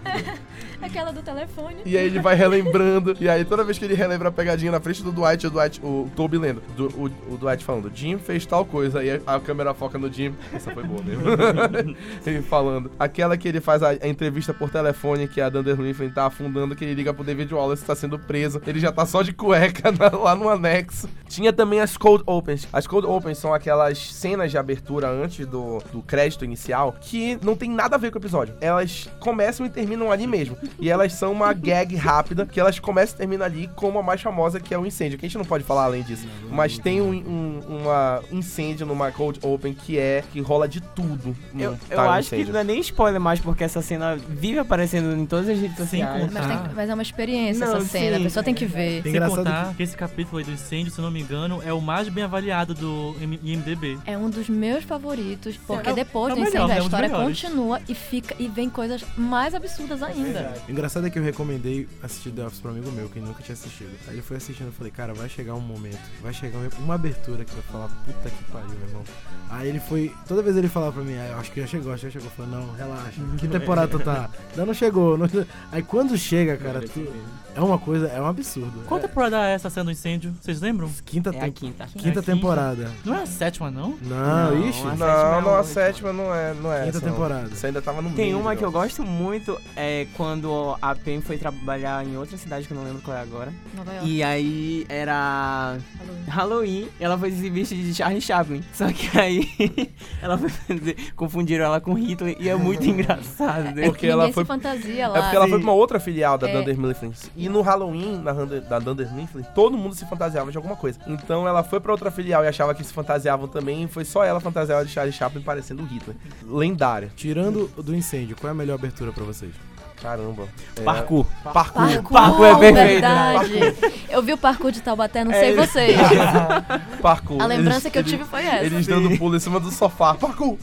Speaker 6: Aquela do telefone.
Speaker 1: E aí ele vai relembrando. E aí toda vez que ele relembra a pegadinha na frente do Dwight, o Dwight, o Toby lendo. Do- o, o Dwight falando, Jim fez tal coisa. Aí a câmera foca no Jim. Essa foi boa mesmo. ele falando. Aquela que ele faz a, a entrevista por telefone, que a Dunder Mifflin tá afundando, que ele liga pro David Wallace tá sendo preso. Ele já tá só de cueca na- lá no anexo. Tinha também as Cold Opens. As Cold Opens são aquelas cenas de abertura antes do, do crédito inicial que não tem nada a ver com o episódio. Elas começam e terminam ali mesmo. E elas são uma gag rápida, que elas começam e terminam ali como a mais famosa, que é o incêndio. Que a gente não pode falar além disso. Mas tem um, um uma incêndio numa Cold Open que é que rola de tudo.
Speaker 2: Eu, eu
Speaker 1: Time
Speaker 2: acho que
Speaker 1: Incêndio.
Speaker 2: não é nem spoiler mais, porque essa cena vive aparecendo em todas as redes sociais.
Speaker 6: Mas, tem, mas é uma experiência
Speaker 2: Não,
Speaker 6: essa cena,
Speaker 2: sim.
Speaker 6: a pessoa tem que ver.
Speaker 5: Tem engraçado
Speaker 4: contar que... esse capítulo aí do incêndio, se eu não me engano, é o mais bem avaliado do IMDB.
Speaker 6: É um dos meus favoritos, porque
Speaker 4: É
Speaker 6: depois
Speaker 4: é
Speaker 6: do incêndio
Speaker 4: melhor, é
Speaker 6: a
Speaker 4: dos
Speaker 6: história
Speaker 4: melhores.
Speaker 6: continua e fica e vem coisas mais absurdas ainda.
Speaker 5: O engraçado é que eu recomendei assistir The Office pra um amigo meu, que nunca tinha assistido. Aí ele foi assistindo e falei, cara, vai chegar um momento, vai chegar um- uma abertura que vai falar, puta que pariu, meu irmão. Aí ele foi, toda vez ele falava pra mim, ah, eu acho que já chegou, acho que já chegou. Eu falei, não, relaxa, que temporada tu tá? Ainda não chegou. não- Aí quando chega, cara, tu- é uma coisa, é um absurdo.
Speaker 4: Qual
Speaker 5: É,
Speaker 4: temporada é essa cena do incêndio? Vocês lembram?
Speaker 5: quinta,
Speaker 2: É a
Speaker 5: tem-
Speaker 2: quinta.
Speaker 5: quinta
Speaker 4: É a quinta?
Speaker 5: temporada.
Speaker 4: Não é a sétima, não?
Speaker 5: Não,
Speaker 2: Não,
Speaker 5: ixi,
Speaker 2: a
Speaker 1: Não,
Speaker 2: é
Speaker 1: não, a sétima não é, não é
Speaker 5: quinta
Speaker 1: essa, não.
Speaker 5: temporada.
Speaker 1: Você ainda tava no meio.
Speaker 2: Tem uma que eu gosto muito, é quando a Pen foi trabalhar em outra cidade que eu não lembro qual é agora.
Speaker 6: Nova York.
Speaker 2: E aí era
Speaker 6: Halloween.
Speaker 2: Halloween, ela foi se vestir de Charlie Chaplin. Só que aí ela foi fazer, confundiram ela com Hitler e é muito engraçado. né?
Speaker 6: É
Speaker 1: Porque
Speaker 6: que
Speaker 1: ela foi-
Speaker 6: fantasia
Speaker 1: É
Speaker 6: lá.
Speaker 1: porque ela foi pra uma outra filial da
Speaker 6: É.
Speaker 1: Dunder Mifflin. E no Halloween, na Dunder, da Dunder Mifflin, todo mundo se fantasiava de alguma coisa. Então ela foi pra outra filial e achava que se fantasiavam também. E foi só ela fantasiada de Charlie Chaplin parecendo o Hitler. Lendária.
Speaker 5: Tirando do incêndio, qual é a melhor abertura pra vocês?
Speaker 1: Caramba. É,
Speaker 2: Parkour.
Speaker 1: Parkour.
Speaker 2: Parkour é perfeito.
Speaker 6: verdade. Eu vi o parkour de Taubaté, não sei
Speaker 2: É.
Speaker 6: vocês.
Speaker 1: Parkour.
Speaker 6: A lembrança
Speaker 1: Eles-
Speaker 6: que eu
Speaker 1: eles-
Speaker 6: tive foi essa.
Speaker 1: Eles dando pulo em cima do sofá. Parkour.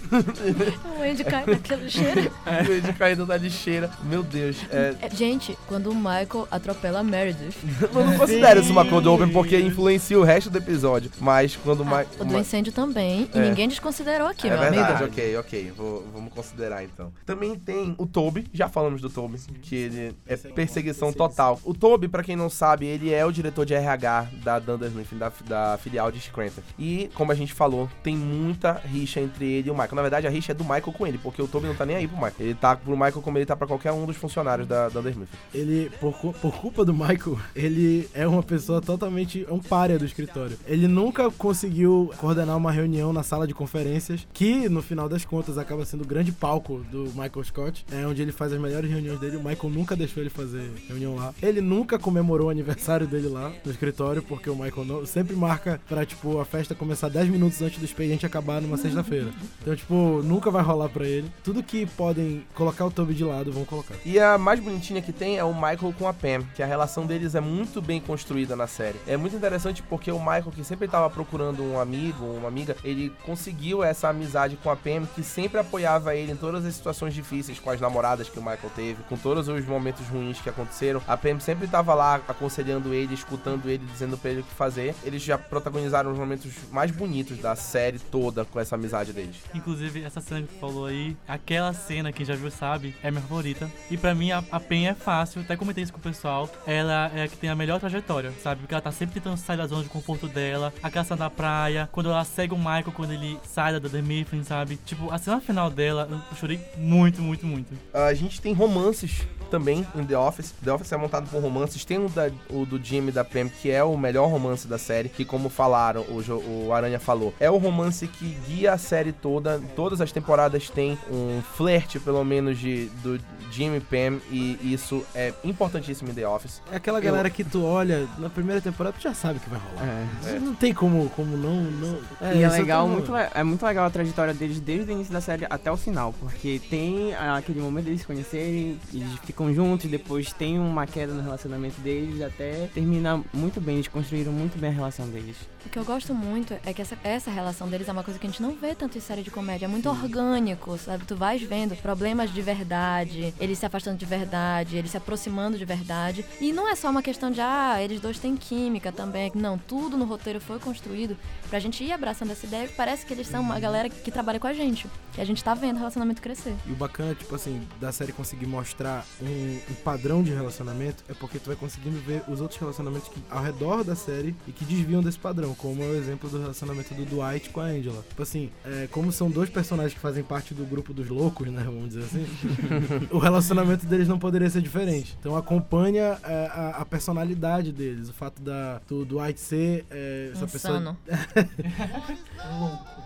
Speaker 6: O Andy cai naquela lixeira.
Speaker 1: Ele caindo da lixeira. Meu Deus. É,
Speaker 6: É, Gente, quando o Michael atropela a Meredith,
Speaker 1: eu não considero isso uma Cold Open porque influencia o resto do episódio. Mas quando o
Speaker 6: ah,
Speaker 1: Mike.
Speaker 6: o do incêndio também, e
Speaker 1: É.
Speaker 6: ninguém desconsiderou aqui,
Speaker 1: é
Speaker 6: meu
Speaker 1: verdade,
Speaker 6: amigo.
Speaker 1: ok, ok. Vou- vamos considerar então. Também tem o Toby, já falamos do Toby, que ele é perseguição total. O Toby, pra quem não sabe, ele é o diretor de RH da Dunder Mifflin, da, da filial de Scranton. E, como a gente falou, tem muita rixa entre ele e o Michael. Na verdade, a rixa é do Michael com ele, porque o Toby não tá nem aí pro Michael. Ele tá pro Michael como ele tá pra qualquer um dos funcionários da Dunder Mifflin.
Speaker 5: Ele, por, por culpa do Michael, ele é uma pessoa totalmente é um párea do escritório. Ele nunca conseguiu coordenar uma reunião na sala de conferências, que no final das contas acaba sendo o grande palco do Michael Scott, é onde ele faz as melhores reuniões dele. O Michael nunca deixou ele fazer reunião lá. Ele nunca comemorou o aniversário dele lá no escritório, porque o Michael não- sempre marca pra, tipo, a festa começar 10 minutos antes do expediente acabar numa sexta-feira. Então, tipo, nunca vai rolar pra ele. Tudo que podem colocar o Toby de lado, vão colocar.
Speaker 1: E a mais bonitinha que tem é o Michael com a Pam, que a relação deles é muito bem construída na série. É muito interessante porque o Michael, que sempre estava procurando um amigo, uma amiga, ele conseguiu essa amizade com a Pam, que sempre apoiava ele em todas as situações difíceis com as namoradas que o Michael teve. Com todos os momentos ruins que aconteceram, a Pam sempre tava lá aconselhando ele, escutando ele, dizendo pra ele o que fazer. Eles já protagonizaram os momentos mais bonitos da série toda com essa amizade deles.
Speaker 4: Inclusive, essa cena que tu falou aí, aquela cena, quem já viu sabe, é minha favorita. E pra mim, a, a Pen é fácil, até comentei isso com o pessoal. Ela é a que tem a melhor trajetória, sabe? Porque ela tá sempre tentando sair da zona de conforto dela, a caça na praia, quando ela segue o Michael, quando ele sai da The Mifflin, sabe? Tipo, a cena final dela, eu chorei muito, muito, muito.
Speaker 1: A gente tem romances também em The Office. The Office é montado por romances. Tem o, da, o do Jimmy e da Pam, que é o melhor romance da série, que como falaram, o, Jo- o Aranha falou, é o romance que guia a série toda. Todas as temporadas tem um flerte, pelo menos, de, do Jimmy e Pam, e isso é importantíssimo em The Office.
Speaker 5: É aquela galera que tu olha na primeira temporada, tu já sabe que vai rolar.
Speaker 2: É.
Speaker 5: Você Não tem como, como não. não
Speaker 2: e é
Speaker 5: isso eu
Speaker 2: legal,
Speaker 5: tô-
Speaker 2: muito, é muito legal a trajetória deles desde o início da série até o final, porque tem ah, aquele momento deles se conhecerem, eles ficam juntos, depois tem uma queda no relacionamento deles, até termina muito bem, eles construíram muito bem a relação deles.
Speaker 6: O que eu gosto muito é que essa, essa relação deles é uma coisa que a gente não vê tanto em série de comédia. É muito orgânico, sabe? Tu vais vendo problemas de verdade, eles se afastando de verdade, eles se aproximando de verdade. E não é só uma questão de, ah, eles dois têm química também. Não, tudo no roteiro foi construído pra gente ir abraçando essa ideia. Parece que eles são uma galera que trabalha com a gente. E a gente tá vendo o relacionamento crescer.
Speaker 5: E o bacana, tipo assim, da série conseguir mostrar um, um padrão de relacionamento é porque tu vai conseguindo ver os outros relacionamentos que, ao redor da série e que desviam desse padrão, como é o exemplo do relacionamento do Dwight com a Angela. Tipo assim, é, como são dois personagens que fazem parte do grupo dos loucos, né? Vamos dizer assim, o relacionamento deles não poderia ser diferente. Então acompanha é, a, a personalidade deles, o fato da, do Dwight ser é, essa pessoa
Speaker 6: Insano.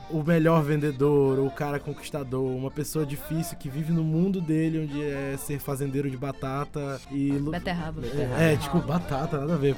Speaker 5: o melhor vendedor, o cara conquistador, uma pessoa difícil que vive no mundo dele, onde é ser fazendeiro de batata e.
Speaker 6: Beterraba.
Speaker 5: É, é, tipo, batata, nada a ver.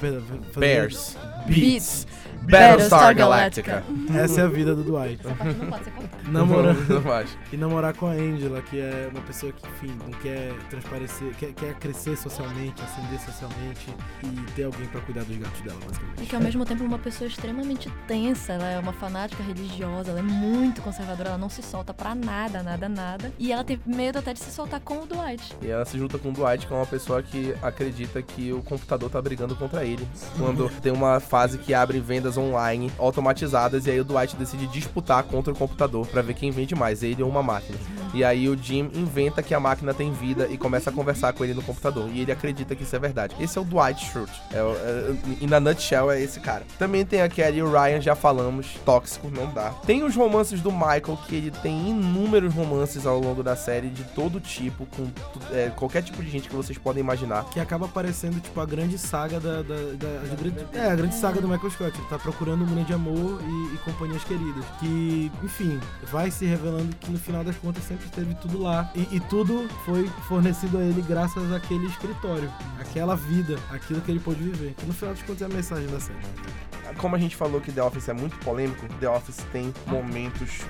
Speaker 1: Bears.
Speaker 6: Beats.
Speaker 1: Battlestar Galactica.
Speaker 5: Essa é a vida do Dwight.
Speaker 6: Essa parte não pode ser cortada.
Speaker 5: Namorar,
Speaker 1: Não, não acho.
Speaker 5: e namorar com a Angela, que é uma pessoa que, enfim, não quer transparecer, quer, quer crescer socialmente, ascender socialmente e ter alguém pra cuidar dos gatos dela,
Speaker 6: E
Speaker 5: basicamente.
Speaker 6: que ao mesmo tempo é uma pessoa extremamente tensa, ela é uma fanática religiosa, ela é muito conservadora, ela não se solta pra nada, nada, nada. E ela teve medo até de se soltar com o Dwight.
Speaker 1: E ela se junta com o Dwight, que é uma pessoa que acredita que o computador tá brigando contra ele. Quando tem uma fase que abre vendas online automatizadas, e aí o Dwight decide disputar contra o computador pra ver quem vende mais, ele ou uma máquina. E aí o Jim inventa que a máquina tem vida e começa a conversar com ele no computador. E ele acredita que isso é verdade. Esse é o Dwight Schrute. É, é, e na nutshell é esse cara. Também tem a Kelly e o Ryan, já falamos. Tóxico, não dá. Tem os romances do Michael, que ele tem inúmeros romances ao longo da série, de todo tipo, com é, qualquer tipo de gente que vocês podem imaginar.
Speaker 5: Que acaba aparecendo, tipo, a grande saga da. da, da- de grande- é, a grande saga do Michael Scott. Ele tá procurando um grande amor e, e companhias queridas. Que, enfim, vai se revelando que no final das contas sempre teve tudo lá. E, e tudo foi fornecido a ele graças àquele escritório, aquela vida, aquilo que ele pôde viver. Que no final das contas é a mensagem da série.
Speaker 1: Como a gente falou que The Office é muito polêmico, The Office tem momentos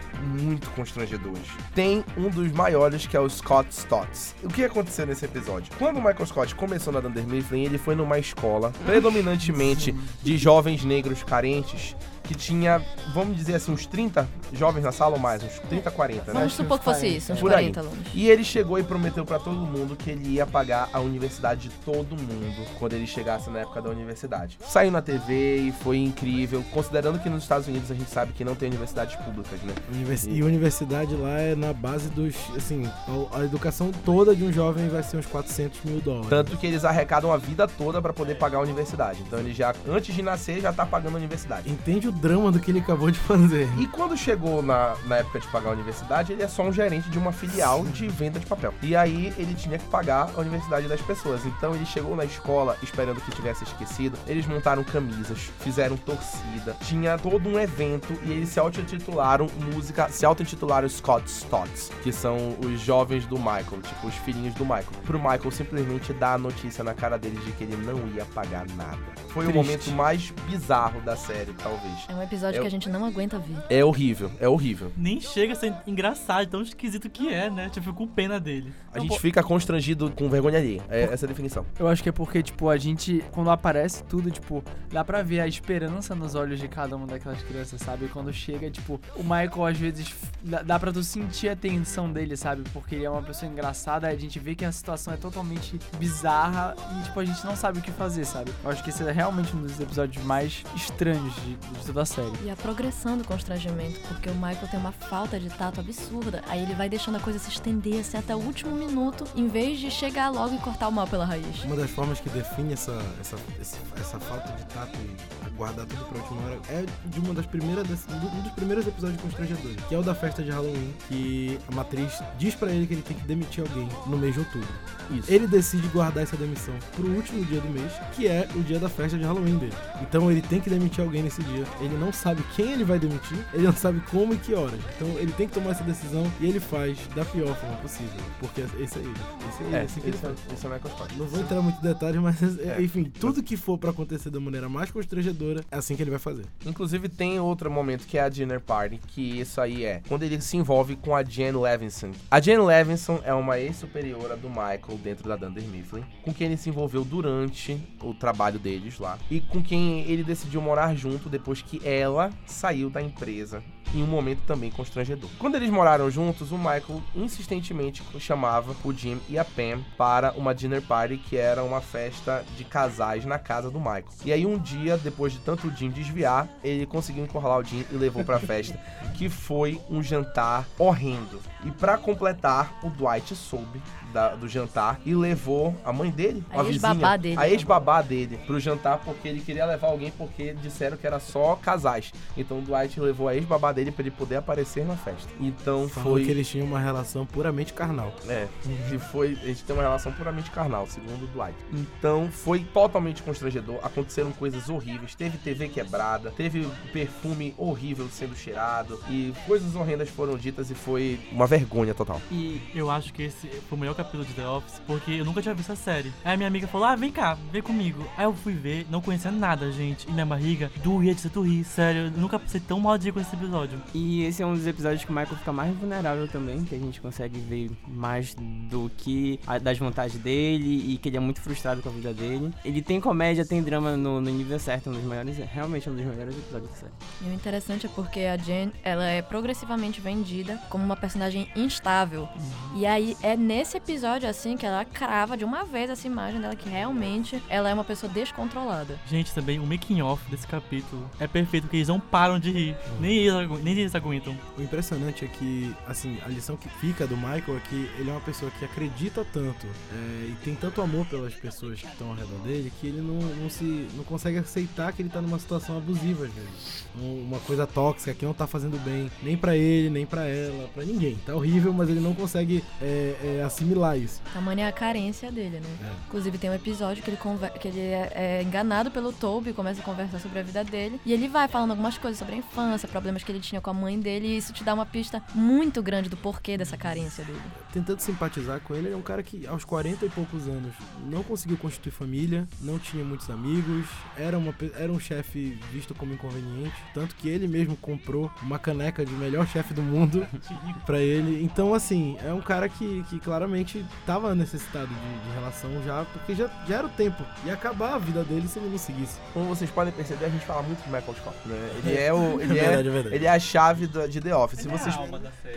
Speaker 1: muito constrangedores. Tem um dos maiores que é o Scott Stotts. O que aconteceu nesse episódio? Quando o Michael Scott começou na Dunder Mifflin, ele foi numa escola predominantemente de jovens negros carentes que tinha, vamos dizer assim, uns 30 jovens na sala ou mais, uns 30, 40, né?
Speaker 6: Vamos supor que fosse isso, uns
Speaker 1: Por aí.
Speaker 6: 40 alunos.
Speaker 1: E ele chegou e prometeu pra todo mundo que ele ia pagar a universidade de todo mundo quando ele chegasse na época da universidade. Saiu na TV e foi incrível, considerando que nos Estados Unidos a gente sabe que não tem universidades públicas, né?
Speaker 5: Univers-
Speaker 1: E-
Speaker 5: universidade lá é na base dos. Assim, a, a educação toda de um jovem vai ser uns 400 mil dólares.
Speaker 1: Tanto que eles arrecadam a vida toda pra poder pagar a universidade. Então ele já, antes de nascer, já tá pagando a universidade.
Speaker 5: Entende o drama do que ele acabou de fazer.
Speaker 1: E quando chegou na, na época de pagar a universidade, ele é só um gerente de uma filial de venda de papel. E aí ele tinha que pagar a universidade das pessoas. Então ele chegou na escola esperando que tivesse esquecido. Eles montaram camisas, fizeram torcida, tinha todo um evento e eles se auto-intitularam música, se auto-intitularam Scott Stotts, que são os jovens do Michael, tipo os filhinhos do Michael. Pro Michael simplesmente dar a notícia na cara deles de que ele não ia pagar nada. Foi o
Speaker 2: Triste.
Speaker 1: momento mais bizarro da série, talvez.
Speaker 6: É um episódio
Speaker 1: É
Speaker 6: que a gente não aguenta ver.
Speaker 1: É horrível, é horrível.
Speaker 4: Nem chega a ser engraçado, tão esquisito que é, né? Tipo, eu fico com pena dele.
Speaker 1: A gente fica constrangido com vergonha alheia. É essa a definição.
Speaker 3: Eu acho que é porque, tipo, a gente, quando aparece tudo, tipo, dá pra ver a esperança nos olhos de cada uma daquelas crianças, sabe? E quando chega, tipo, o Michael, às vezes, dá, dá pra tu sentir a tensão dele, sabe? Porque ele é uma pessoa engraçada, a gente vê que a situação é totalmente bizarra e, tipo, a gente não sabe o que fazer, sabe? Eu acho que esse é realmente um dos episódios mais estranhos de, de toda a série.
Speaker 6: E a progressão do constrangimento, porque o Michael tem uma falta de tato absurda. Aí ele vai deixando a coisa se estender assim até o último minuto, em vez de chegar logo e cortar o mal pela raiz.
Speaker 5: Uma das formas que define essa, essa, esse- essa falta de tato e guardar tudo pra última hora é de uma das primeiras um dos primeiros episódios constrangedores, que é o da festa de Halloween, que a matriz diz pra ele que ele tem que demitir alguém no mês de outubro.
Speaker 1: Isso.
Speaker 5: Ele decide guardar essa demissão pro último dia do mês, que é o dia da festa de Halloween dele. Então ele tem que demitir alguém nesse dia. Ele não sabe quem ele vai demitir, ele não sabe como e que horas. Então ele tem que tomar essa decisão e ele faz da pior forma possível, porque esse é ele. Esse é ele,
Speaker 1: É,
Speaker 5: é assim que ele
Speaker 1: esse, é-
Speaker 5: faz.
Speaker 1: esse é o Michael Scott.
Speaker 5: Não vou entrar muito em detalhes, mas
Speaker 1: É.
Speaker 5: enfim, tudo que for pra acontecer da maneira mais constrangedora, é assim que ele vai fazer.
Speaker 1: Inclusive tem outro momento que é a dinner party, que isso aí é quando ele se envolve com a Jen Levinson. A Jen Levinson é uma ex-superiora do Michael dentro da Dunder Mifflin, com quem ele se envolveu durante o trabalho deles lá e com quem ele decidiu morar junto depois que ela saiu da empresa. Em um momento também constrangedor. Quando eles moraram juntos, o Michael insistentemente chamava o Jim e a Pam para uma dinner party que era uma festa de casais na casa do Michael. E aí um dia, depois de tanto o Jim desviar, ele conseguiu encurralar o Jim e levou pra festa, que foi um jantar horrendo. E pra completar, o Dwight soube da- do jantar e levou a mãe dele,
Speaker 6: A
Speaker 1: a vizinha,
Speaker 6: ex-babá dele.
Speaker 1: a ex-babá dele pro jantar porque ele queria levar alguém porque disseram que era só casais. Então o Dwight levou a ex-babá dele pra ele poder aparecer na festa. Então
Speaker 5: Falou
Speaker 1: foi
Speaker 5: que eles tinham uma relação puramente carnal.
Speaker 1: é, que foi. A gente tem uma relação puramente carnal, segundo o Dwight. Então foi totalmente constrangedor. Aconteceram coisas horríveis. Teve TV quebrada, teve perfume horrível sendo cheirado. E coisas horrendas foram ditas e foi uma vergonha total.
Speaker 4: E eu acho que esse foi o melhor capítulo de The Office, porque eu nunca tinha visto a série. Aí a minha amiga falou: Ah, vem cá, vem comigo. Aí eu fui ver, não conhecia nada, gente. E minha barriga doía de tanto rir, sério. Eu nunca passei tão mal dia com esse episódio.
Speaker 2: E esse é um dos episódios que o Michael fica mais vulnerável também, que a gente consegue ver mais do que a- das vontades dele e que ele é muito frustrado com a vida dele. Ele tem comédia, tem drama no, no nível certo, um dos maiores, realmente um dos melhores episódios da série.
Speaker 6: E o interessante é porque a Jen, ela é progressivamente vendida como uma personagem instável. E aí é nesse episódio assim que ela crava de uma vez essa imagem dela que realmente ela é uma pessoa descontrolada.
Speaker 4: Gente, também o making off desse capítulo é perfeito, porque eles não param de rir. Nem eles, nem eles aguentam.
Speaker 5: O impressionante é que, assim, a lição que fica do Michael é que ele é uma pessoa que acredita tanto é, e tem tanto amor pelas pessoas que estão ao redor dele que ele não, não se não consegue aceitar que ele tá numa situação abusiva às vezes. Um- Uma coisa tóxica que não tá fazendo bem nem pra ele, nem pra ela, pra ninguém. Tá horrível, mas ele não consegue é, é, assimilar isso.
Speaker 6: Tamanha é a carência dele, né?
Speaker 5: É.
Speaker 6: Inclusive tem um episódio que ele, conver- que ele é, é enganado pelo Toby, começa a conversar sobre a vida dele. E ele vai falando algumas coisas sobre a infância, problemas que ele tinha com a mãe dele. E isso te dá uma pista muito grande do porquê dessa carência dele.
Speaker 5: Tentando simpatizar com ele, ele é um cara que aos 40 e poucos anos não conseguiu constituir família, não tinha muitos amigos, era, uma, era um chefe visto como inconveniente, tanto que ele mesmo comprou uma caneca de melhor chefe do mundo pra ele. Então, assim, é um cara que, que claramente tava necessitado de, de relação já, porque já, já era o tempo. Ia acabar a vida dele se ele não seguisse.
Speaker 1: Como vocês podem perceber, a gente fala muito do Michael Scott, né? Ele é o. Ele é,
Speaker 5: verdade, é verdade.
Speaker 1: ele é a chave da- de The Office. Se vocês,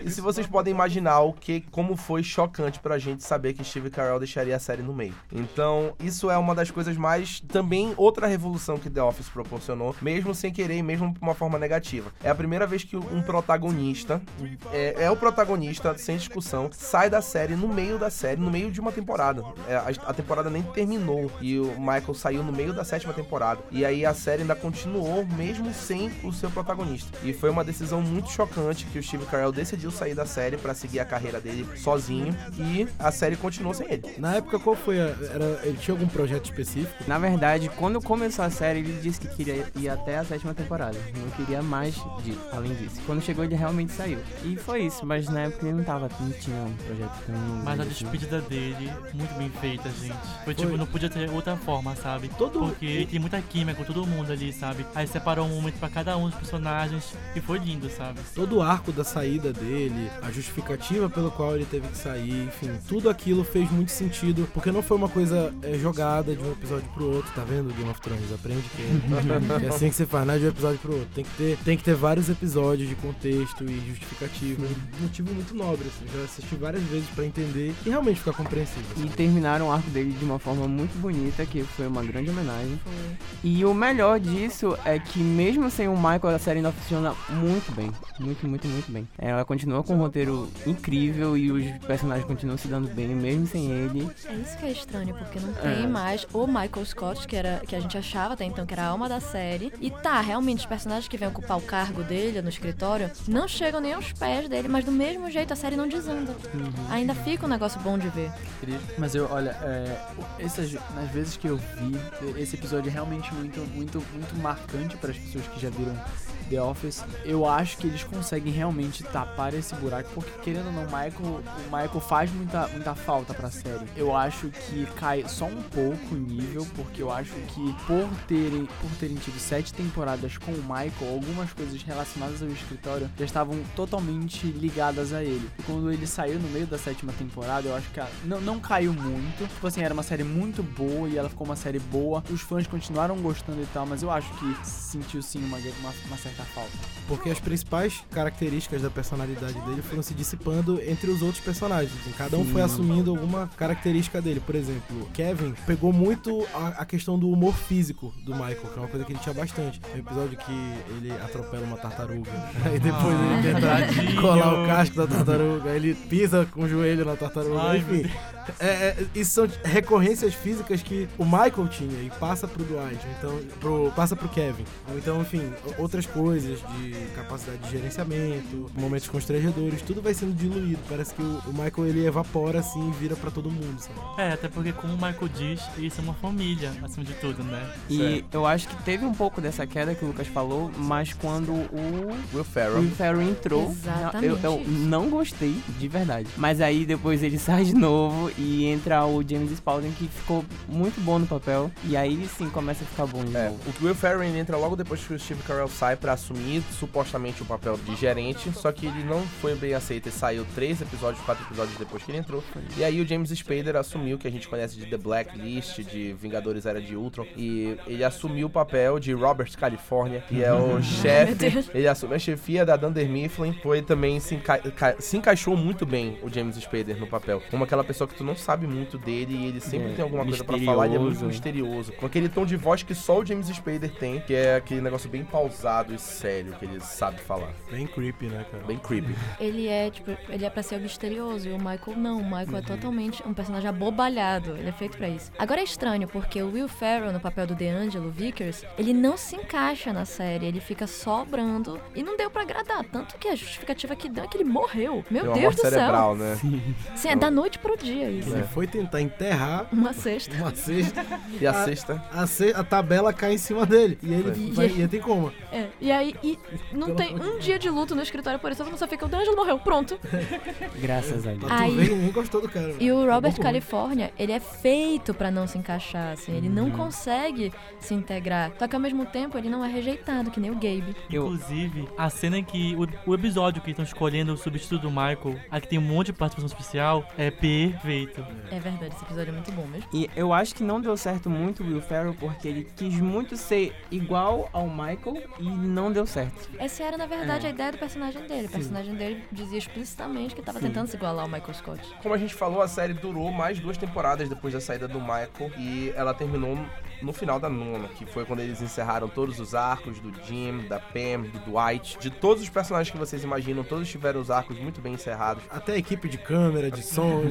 Speaker 1: E se vocês podem imaginar o que, como foi chocante pra gente saber que Steve Carell deixaria a série no meio. Então, isso é uma das coisas mais. Também outra revolução que The Office proporcionou, mesmo sem querer e mesmo de uma forma negativa. É a primeira vez que um protagonista, é, é o protagonista, sem discussão, sai da série no meio da série, no meio de uma temporada. É, a, a temporada nem terminou e o Michael saiu no meio da sétima temporada. E aí a série ainda continuou mesmo sem o seu protagonista. E foi uma decisão muito chocante que o Steve Carell decidiu sair da série pra seguir a carreira dele sozinho e a série continuou sem ele.
Speaker 5: Na época, qual foi a. Era, ele tinha algum projeto específico?
Speaker 2: Na verdade, quando começou a série, ele disse que queria ir até a sétima temporada. Não queria mais de, além disso. Quando chegou, ele realmente saiu. E foi isso, mas na época ele não tava, não tinha um projeto tão.
Speaker 4: Mas a
Speaker 2: grande assim.
Speaker 4: despedida dele, muito bem feita, gente. Foi tipo,
Speaker 5: Foi.
Speaker 4: não podia ter outra forma, sabe?
Speaker 5: Todo-
Speaker 4: Porque ele tem muita química com todo mundo ali, sabe? Aí separou um momento pra cada um dos personagens e foi lindo, sabe?
Speaker 5: todo o arco da saída dele, a justificativa pelo qual ele teve que sair, enfim, tudo aquilo fez muito sentido, porque não foi uma coisa é, jogada de um episódio pro outro, tá vendo, Game of Thrones? Aprende que é, é assim que você faz, não é de um episódio pro outro. Tem que ter, tem que ter vários episódios de contexto e justificativa. Um muito nobre, assim, já assisti várias vezes pra entender e realmente ficar compreensível.
Speaker 2: E
Speaker 5: assim.
Speaker 2: terminaram o arco dele de uma forma muito bonita, que foi uma grande homenagem. E o melhor disso é que mesmo sem o Michael, a série ainda funciona muito bem. Muito, muito, muito bem. Ela continua com um roteiro incrível e os personagens continuam se dando bem, mesmo sem ele.
Speaker 6: É isso que é estranho, porque não tem mais o Michael Scott, que, era, que a gente achava até então que era a alma da série. E tá, realmente, os personagens que vêm ocupar o cargo dele no escritório não chegam nem aos pés dele, mas do mesmo jeito a série não desanda. Ainda fica um negócio bom de ver.
Speaker 3: Mas eu, olha, é, essas, nas vezes que eu vi, esse episódio é realmente muito, muito, muito marcante para as pessoas que já viram The Office. Eu acho que eles conseguem realmente tapar esse buraco, porque querendo ou não, Michael, o Michael faz muita, muita falta pra série. Eu acho que cai só um pouco o nível, porque eu acho que por terem, por terem tido sete temporadas com o Michael, algumas coisas relacionadas ao escritório já estavam totalmente ligadas a ele. E quando ele saiu no meio da sétima temporada, eu acho que a- não, não caiu muito. Tipo assim, era uma série muito boa e ela ficou uma série boa. Os fãs continuaram gostando e tal, mas eu acho que sentiu sim uma, uma, uma certa falta.
Speaker 5: Porque as principais características da personalidade dele foram se dissipando entre os outros personagens. Assim, cada um foi assumindo alguma característica dele. Por exemplo, Kevin pegou muito a, a questão do humor físico do Michael, que é uma coisa que ele tinha bastante. Tem um episódio que ele atropela uma tartaruga. Aí depois ele tenta
Speaker 4: tadinho.
Speaker 5: colar o casco da tartaruga. Ele pisa com o joelho na tartaruga.
Speaker 4: Ai,
Speaker 5: Enfim, é, é, isso são recorrências físicas que o Michael tinha e passa pro Dwight, então pro, passa pro Kevin. Ou então, enfim, outras coisas de capacidade de gerenciamento, momentos constrangedores, tudo vai sendo diluído. Parece que o, o Michael ele evapora assim e vira pra todo mundo, sabe?
Speaker 4: É, até porque como o Michael diz, eles são uma família, acima de tudo, né?
Speaker 2: E eu acho que teve um pouco dessa queda que o Lucas falou, mas quando o
Speaker 1: Will Ferrell.
Speaker 2: Will Ferrell entrou,
Speaker 6: Exatamente
Speaker 2: eu, eu
Speaker 6: isso.
Speaker 2: Não gostei, de verdade. Mas aí depois ele sai de novo e entra o James Spalding, que ficou muito bom no papel. E aí sim começa a ficar bom de
Speaker 1: É,
Speaker 2: novo.
Speaker 1: o Will Ferrell entra logo depois que o Steve Carell sai pra assumir supostamente o papel de gerente, só que ele não foi bem aceito e saiu três episódios, quatro episódios depois que ele entrou. E aí o James Spader assumiu, que a gente conhece de The Blacklist, de Vingadores Era de Ultron, e ele assumiu o papel de Robert California, que é o chefe.
Speaker 6: Deus.
Speaker 1: Ele assumiu a chefia da Dunder Mifflin, foi também se, se encaixou muito bem o James Spader no papel. Como aquela pessoa que tu não sabe muito dele e ele sempre
Speaker 2: É,
Speaker 1: tem alguma coisa pra falar, ele é muito
Speaker 2: misterioso.
Speaker 1: misterioso. Com aquele tom de voz que só o James Spader tem, que é aquele negócio bem pausado e sério que ele sabe falar.
Speaker 5: Bem creepy, né, cara?
Speaker 1: Bem creepy.
Speaker 6: Ele é, tipo, ele é pra ser misterioso e o Michael não. O Michael é totalmente um personagem abobalhado. Ele é feito pra isso. Agora é estranho, porque o Will Ferrell, no papel do DeAngelo Vickers, ele não se encaixa na série. Ele fica sobrando e não deu pra agradar. Tanto que a justificativa que deu é que ele morreu. Meu
Speaker 1: Tem uma
Speaker 6: Deus do céu.
Speaker 1: cerebral, né?
Speaker 6: Sim, é da noite pro dia isso.
Speaker 5: Ele foi tentar enterrar
Speaker 6: Uma cesta.
Speaker 5: uma cesta,
Speaker 1: E a sexta.
Speaker 5: a, ce- a tabela cai em cima dele. E ele
Speaker 6: Foi.
Speaker 5: vai, e ele tem como?
Speaker 6: É, e aí, e não tem um dia de luto no escritório por isso, só fica, o D'Angelo morreu, pronto.
Speaker 2: Graças a Deus.
Speaker 5: Tu
Speaker 6: Aí-
Speaker 5: ninguém gostou do cara.
Speaker 6: E o Robert
Speaker 5: Acabou com
Speaker 6: California, ele é feito pra não se encaixar, assim, ele não consegue se integrar. Só que ao mesmo tempo ele não é rejeitado, que nem o Gabe.
Speaker 2: Eu-
Speaker 4: Inclusive, a cena em que. O, o episódio que estão escolhendo o substituto do Michael, aqui tem um monte de participação especial, é perfeito.
Speaker 6: É verdade, esse episódio é muito bom mesmo.
Speaker 2: E eu acho que não deu certo muito o Will Ferrell porque ele quis muito ser igual ao Michael e não deu certo.
Speaker 6: Essa era, na verdade,
Speaker 2: É.
Speaker 6: a ideia do personagem dele. O personagem dele dizia explicitamente que tava tentando se igualar ao Michael Scott.
Speaker 1: Como a gente falou, a série durou mais duas temporadas depois da saída do Michael e ela terminou no final da nona, que foi quando eles encerraram todos os arcos do Jim, da Pam, do Dwight, de todos os personagens que vocês imaginam, todos tiveram os arcos muito bem encerrados.
Speaker 5: Até a equipe de câmera, de som.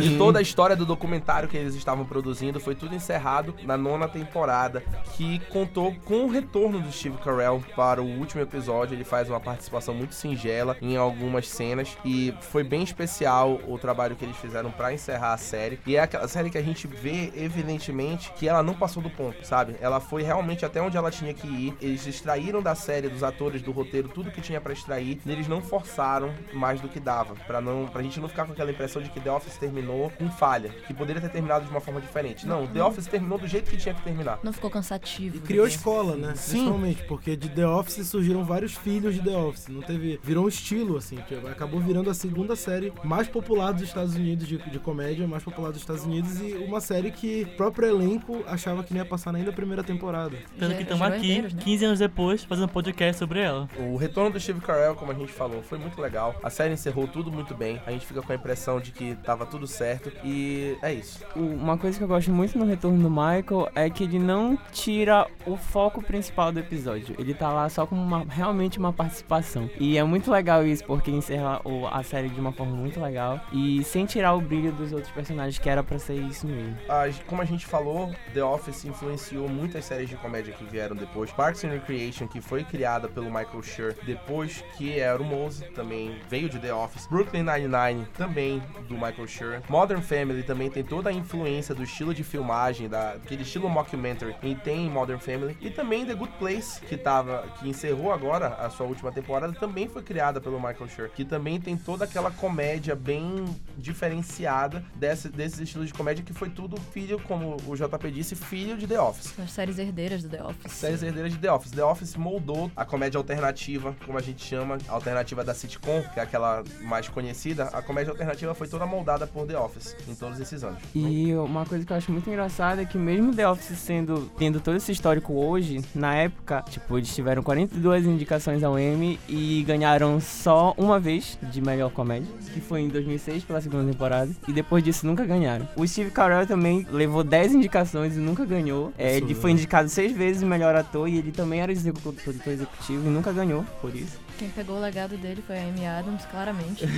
Speaker 1: De toda a história do documentário que eles estavam produzindo, foi tudo encerrado na nona temporada, que contou com o retorno do Steve Carell para o último episódio. Ele faz uma participação muito singela em algumas cenas e foi bem especial o trabalho que eles fizeram para encerrar a série. E é aquela série que a gente vê evidentemente que ela não passou do ponto, sabe? Ela foi realmente até onde ela tinha que ir. Eles extraíram da série, dos atores, do roteiro, tudo que tinha para extrair. E eles não forçaram mais do que dava, para não, pra gente não ficar com aquela impressão de que The Office terminou com falha, que poderia ter terminado de uma forma diferente. Não, The Office terminou do jeito que tinha que terminar.
Speaker 6: Não ficou cansativo.
Speaker 5: E criou
Speaker 6: né?
Speaker 5: escola, né?
Speaker 1: Sim.
Speaker 5: Principalmente, porque de The Office surgiram vários filhos de The Office. Não teve. Virou um estilo, assim, que acabou virando a segunda série mais popular dos Estados Unidos de, de comédia, mais popular dos Estados Unidos, e uma série que o próprio elenco achava que não ia passar nem da primeira temporada.
Speaker 4: Tanto que estamos aqui,
Speaker 6: herdeiros, né?
Speaker 4: 15 anos depois, fazendo um podcast sobre ela.
Speaker 1: O retorno do Steve Carell, como a gente falou, foi muito legal. A série encerrou tudo muito bem. A gente fica com a impressão de que tava tudo certo. E é isso.
Speaker 2: Uma coisa que eu gosto muito no retorno do Michael é que ele não tira o foco principal do episódio. Ele tá lá só como uma- realmente uma participação. E é muito legal isso, porque encerra a série de uma forma muito legal. E sem tirar o brilho dos outros personagens, que era pra ser isso mesmo.
Speaker 1: A- como a gente falou, The Office influenciou muitas séries de comédia que vieram depois. Parks and Recreation, que foi criada pelo Michael Schur depois que era o Mose, também veio de The Office. Brooklyn Nine-Nine, também do Michael Schur. Modern Family também tem toda a influência do estilo de filmagem, da, aquele estilo mockumentary, e tem em Modern Family. E também The Good Place, que tava, que encerrou agora a sua última temporada, também foi criada pelo Michael Schur, que também tem toda aquela comédia bem diferenciada desse, desses estilos de comédia que foi tudo filho, como o JP disse, filho de The Office.
Speaker 6: As séries herdeiras do The Office.
Speaker 1: Séries herdeiras de The Office. The Office moldou a comédia alternativa, como a gente chama, a alternativa da sitcom, que é aquela mais conhecida. A comédia alternativa foi toda moldada por The Office em todos esses anos.
Speaker 2: E uma coisa que eu acho muito engraçada é que mesmo The Office sendo tendo todo esse histórico hoje, na época, tipo, eles tiveram 42 indicações ao Emmy e ganharam só uma vez de melhor comédia, que foi em 2006 pela segunda temporada, e depois disso nunca ganharam. O Steve Carell também levou 10 indicações e nunca ganhou. É, ele foi indicado seis vezes melhor ator e ele também era produtor executivo e nunca ganhou por isso.
Speaker 6: Quem pegou o legado dele foi a Amy Adams, claramente.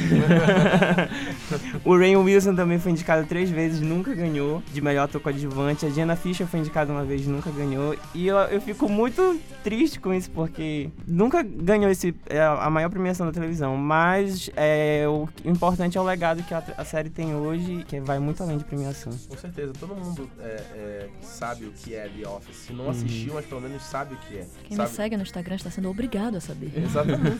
Speaker 2: O Rain Wilson também foi indicado três vezes, nunca ganhou de melhor ator coadjuvante. A Jenna Fischer foi indicada uma vez, nunca ganhou. E eu, eu fico muito triste com isso, porque nunca ganhou esse, é, a maior premiação da televisão. Mas é, o importante é o legado que a, a série tem hoje, que vai muito além de premiação.
Speaker 1: Com certeza, todo mundo é, é, sabe o que é The Office. Se não
Speaker 2: Uhum.
Speaker 1: assistiu, mas pelo menos sabe o que é.
Speaker 6: Quem
Speaker 1: sabe?
Speaker 6: me segue no Instagram está sendo obrigado a saber.
Speaker 1: Exatamente.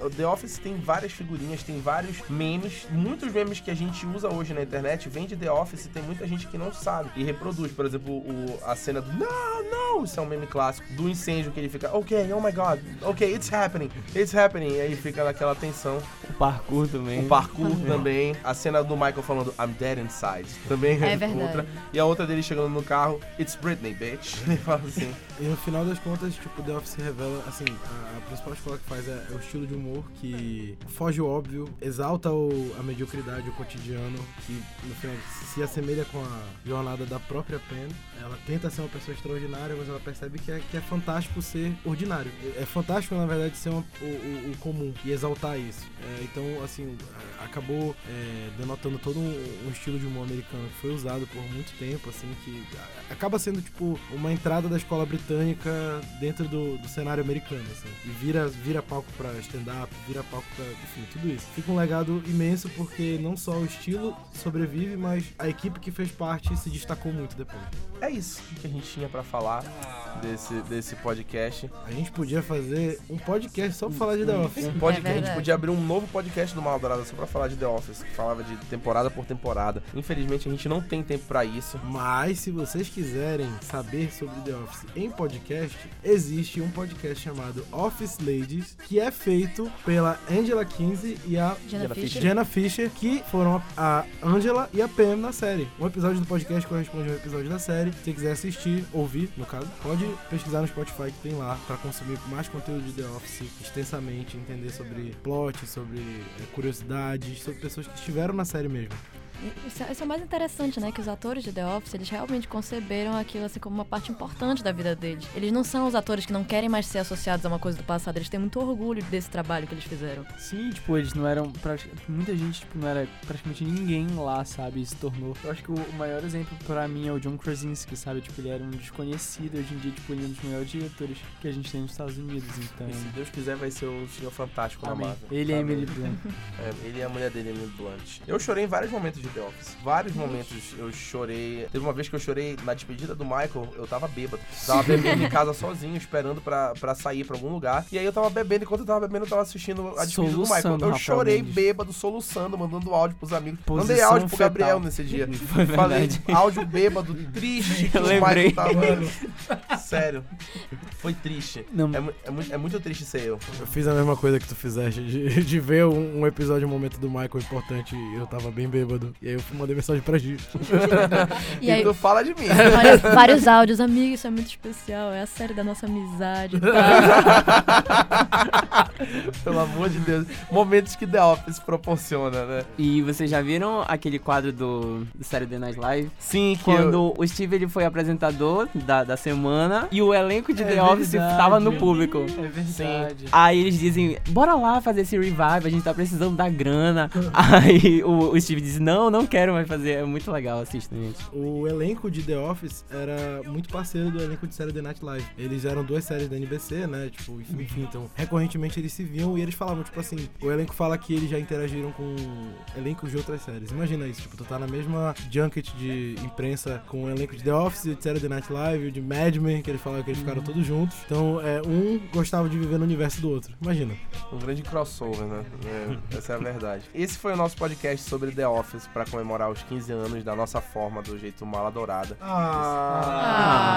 Speaker 1: O The Office tem várias figurinhas, tem vários memes. Muitos memes que a gente usa hoje na internet vem de The Office e tem muita gente que não sabe e reproduz. Por exemplo, o, a cena do Não, não! Isso é um meme clássico. Do incêndio que ele fica, ok, oh my god, ok, it's happening, it's happening. E aí fica naquela tensão.
Speaker 2: O parkour também.
Speaker 1: O parkour também. A cena do Michael falando I'm dead inside. Também
Speaker 6: É verdade.
Speaker 1: outra. E a outra dele chegando no carro, It's Britney, bitch. Ele fala assim.
Speaker 5: E no final das contas, tipo, The Office revela, assim, a, a principal escola que faz é, é o estilo de humor que foge o óbvio, exalta o- a mediocridade, o cotidiano, que no final se assemelha com a jornada da própria Pen. Ela tenta ser uma pessoa extraordinária, mas ela percebe que é, que é fantástico ser ordinário. É, é fantástico, na verdade, ser uma- o, o- o comum e exaltar isso. É, então, assim, acabou é, denotando todo um, um estilo de humor americano que foi usado por muito tempo, assim, que acaba sendo, tipo, uma entrada da escola britânica dentro do, do cenário americano, assim. E vira, vira palco pra stand-up, vira palco pra, enfim, tudo isso. Fica um legado imenso porque não só o estilo sobrevive, mas a equipe que fez parte se destacou muito depois.
Speaker 1: É isso que a gente tinha pra falar desse, desse podcast.
Speaker 5: A gente podia fazer um podcast só pra falar de The Office.
Speaker 1: Um podcast, a gente podia abrir um novo podcast do Maldorado só pra falar de The Office, que falava de temporada por temporada. Infelizmente a gente não tem tempo pra isso.
Speaker 5: Mas se vocês quiserem saber sobre The Office em podcast, existe um podcast chamado Office Ladies, que é feito pela Angela Kinsey e a
Speaker 6: Jenna Fischer.
Speaker 5: Jenna Fischer, que foram a Angela e a Pam na série. Um episódio do podcast corresponde a um episódio da série. Se quiser assistir, ouvir, no caso, pode pesquisar no Spotify que tem lá pra consumir mais conteúdo de The Office extensamente, entender sobre plot, sobre eh, curiosidades, sobre pessoas que estiveram na série mesmo.
Speaker 6: Isso, é- isso é o mais interessante, né? Que os atores de The Office, eles realmente conceberam aquilo assim como uma parte importante da vida deles. Eles não são os atores que não querem mais ser associados a uma coisa do passado, eles têm muito orgulho desse trabalho que eles fizeram.
Speaker 3: Sim, tipo, eles não eram. Muita gente, tipo, não era praticamente ninguém lá, sabe? E se tornou. Eu acho que o maior exemplo pra mim é o John Krasinski, sabe? Tipo, ele era um desconhecido. Hoje em dia, tipo, ele é um dos melhores diretores que a gente tem nos Estados Unidos. Então.
Speaker 1: E se Deus quiser, vai ser o Senhor Fantástico na. Marvel.
Speaker 3: Ele é. Emily Blunt.
Speaker 1: É, ele e a mulher dele, Emily Blunt. Eu chorei em vários momentos de The Office. Vários momentos eu chorei. Teve uma vez que eu chorei na despedida do Michael, eu tava bêbado. Tava bebendo em casa sozinho, esperando pra, pra sair pra algum lugar. E aí eu tava bebendo, enquanto eu tava bebendo, eu tava assistindo a despedida do Michael.
Speaker 3: Soluçando,
Speaker 1: Eu
Speaker 3: Rafael
Speaker 1: chorei
Speaker 3: Mendes.
Speaker 1: bêbado, soluçando, mandando áudio pros amigos.
Speaker 3: Posição
Speaker 1: Mandei áudio pro
Speaker 3: fetal.
Speaker 1: Gabriel nesse dia.
Speaker 2: Foi
Speaker 1: Falei,
Speaker 2: verdade.
Speaker 1: áudio bêbado, triste que
Speaker 2: Eu
Speaker 1: o
Speaker 2: lembrei.
Speaker 1: Michael tava. Sério. Foi triste.
Speaker 3: Não,
Speaker 1: É, mu- é muito, é muito triste ser eu.
Speaker 5: Eu fiz a mesma coisa que tu fizeste, de, de ver um, um episódio, um momento do Michael importante e eu tava bem bêbado. E aí eu mandei mensagem pra Gi.
Speaker 6: E aí,
Speaker 1: tu fala de mim.
Speaker 6: vários, vários áudios, amigo, isso é muito especial, é a série da nossa amizade. Tá?
Speaker 1: Pelo amor de Deus. Momentos que The Office proporciona, né?
Speaker 2: E vocês já viram aquele quadro do, do Saturday Night Live?
Speaker 1: Sim, que eu-
Speaker 2: Quando o Steve ele foi apresentador da, da semana e o elenco de
Speaker 3: É
Speaker 2: The Office tava no público.
Speaker 3: É verdade.
Speaker 2: Aí eles dizem, bora lá fazer esse revive, a gente tá precisando da grana. Aí o, o Steve diz, não, não quero mais fazer. É muito legal, assistam, gente.
Speaker 5: O elenco de The Office era muito parceiro do elenco de Saturday Night Live. Eles eram duas séries da NBC, né? Tipo, enfim, enfim, então, recorrentemente eles se viam e eles falavam, tipo assim, o elenco fala que eles já interagiram com elencos de outras séries. Imagina isso, tipo, tu tá na mesma junket de imprensa com o elenco de The Office, de Saturday Night Live, de Mad Men, que eles falaram que eles ficaram todos juntos. Então, é, um gostava de viver no universo do outro. Imagina.
Speaker 1: Um grande crossover, né? É, essa é a verdade. Esse foi o nosso podcast sobre The Office pra comemorar os 15 anos da nossa forma, do jeito mala dourada.
Speaker 6: Ah.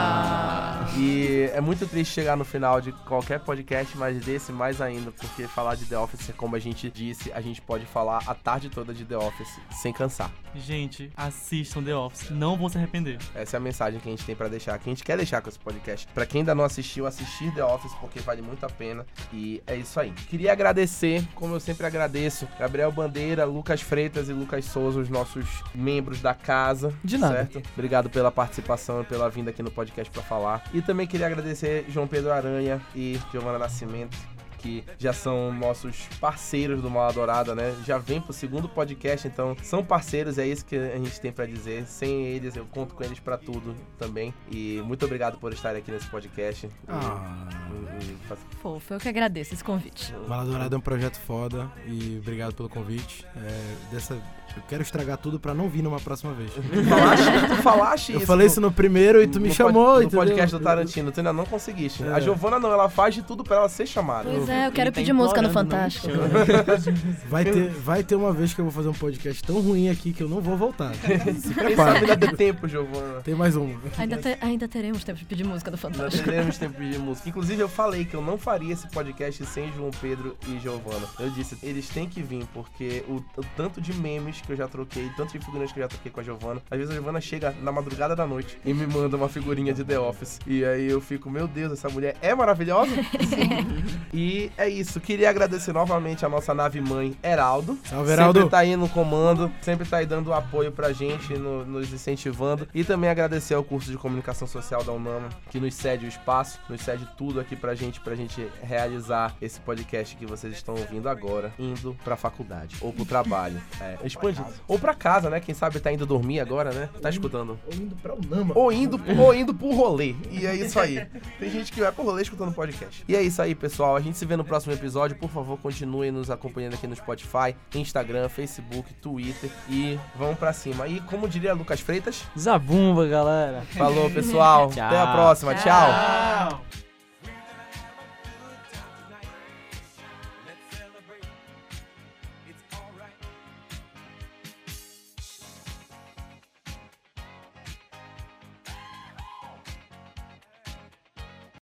Speaker 1: E é muito triste chegar no final de qualquer podcast, mas desse mais ainda, porque falar de The Office, como a gente disse, a gente pode falar a tarde toda de The Office sem cansar.
Speaker 4: Gente, assistam The Office. Não vão se arrepender.
Speaker 1: Essa é a mensagem que a gente tem pra deixar, que a gente quer deixar com esse podcast. Pra quem ainda não assistiu, assistir The Office, porque vale muito a pena. E é isso aí. Queria agradecer, como eu sempre agradeço, Gabriel Bandeira, Lucas Freitas e Lucas Souza, os nossos membros da casa.
Speaker 3: De nada.
Speaker 1: Certo? Obrigado pela participação e pela vinda aqui no podcast pra falar. E também queria agradecer João Pedro Aranha e Giovana Nascimento. Que já são nossos parceiros do Mal Adorada, né? Já vem pro segundo podcast, então são parceiros, é isso que a gente tem pra dizer. Sem eles, eu conto com eles pra tudo também. E muito obrigado por estarem aqui nesse podcast.
Speaker 5: Ah.
Speaker 1: E- e- e-
Speaker 6: Fofo, eu que agradeço esse convite.
Speaker 5: Bala Dourada é um projeto foda e obrigado pelo convite. É, dessa, eu quero estragar tudo pra não vir numa próxima vez.
Speaker 1: Tu falaste, tu falaste
Speaker 5: Eu
Speaker 1: isso.
Speaker 5: falei isso no primeiro e tu me
Speaker 1: no
Speaker 5: chamou,
Speaker 1: pod- No
Speaker 5: entendeu?
Speaker 1: podcast do Tarantino, tu ainda não conseguiste.
Speaker 5: É.
Speaker 1: A Giovana não, ela faz de tudo pra ela ser chamada.
Speaker 6: Pois é, eu quero
Speaker 2: tá
Speaker 6: pedir música no Fantástico.
Speaker 5: Vai ter, vai ter uma vez que eu vou fazer um podcast tão ruim aqui que eu não vou voltar. Se
Speaker 1: Quem sabe
Speaker 5: prepara.
Speaker 1: ainda tem tempo, Giovana.
Speaker 5: Tem mais uma.
Speaker 6: Ainda, te- ainda teremos tempo de pedir música no Fantástico.
Speaker 1: teremos tempo de música. Inclusive, eu falei que eu não faria esse podcast sem João Pedro e Giovana. Eu disse, eles têm que vir, porque o, o tanto de memes que eu já troquei, tanto de figurinhas que eu já troquei com a Giovana. Às vezes a Giovana chega na madrugada da noite e me manda uma figurinha de The Office. E aí eu fico, meu Deus, essa mulher é maravilhosa? e é isso. Queria agradecer novamente a nossa nave mãe, Heraldo.
Speaker 5: Salve, Heraldo.
Speaker 1: Sempre tá aí no comando, sempre tá aí dando apoio pra gente, no- nos incentivando. E também agradecer ao curso de comunicação social da UNAMA, que nos cede o espaço, nos cede tudo aqui pra gente, pra gente realizar esse podcast que vocês estão ouvindo agora, indo pra faculdade ou pro trabalho. É, expande. Ou pra casa, né? Quem sabe tá indo dormir agora, né? Tá escutando.
Speaker 5: Ou indo pra Unama.
Speaker 1: Ou indo, ou indo pro rolê. E é isso aí. Tem gente que vai pro rolê escutando podcast. E é isso aí, pessoal. A gente se vê no próximo episódio. Por favor, continuem nos acompanhando aqui no Spotify, Instagram, Facebook, Twitter. E vamos pra cima. E como diria Lucas Freitas,
Speaker 3: Zabumba, galera.
Speaker 1: falou, pessoal. Até a próxima. Tchau.
Speaker 4: Tchau.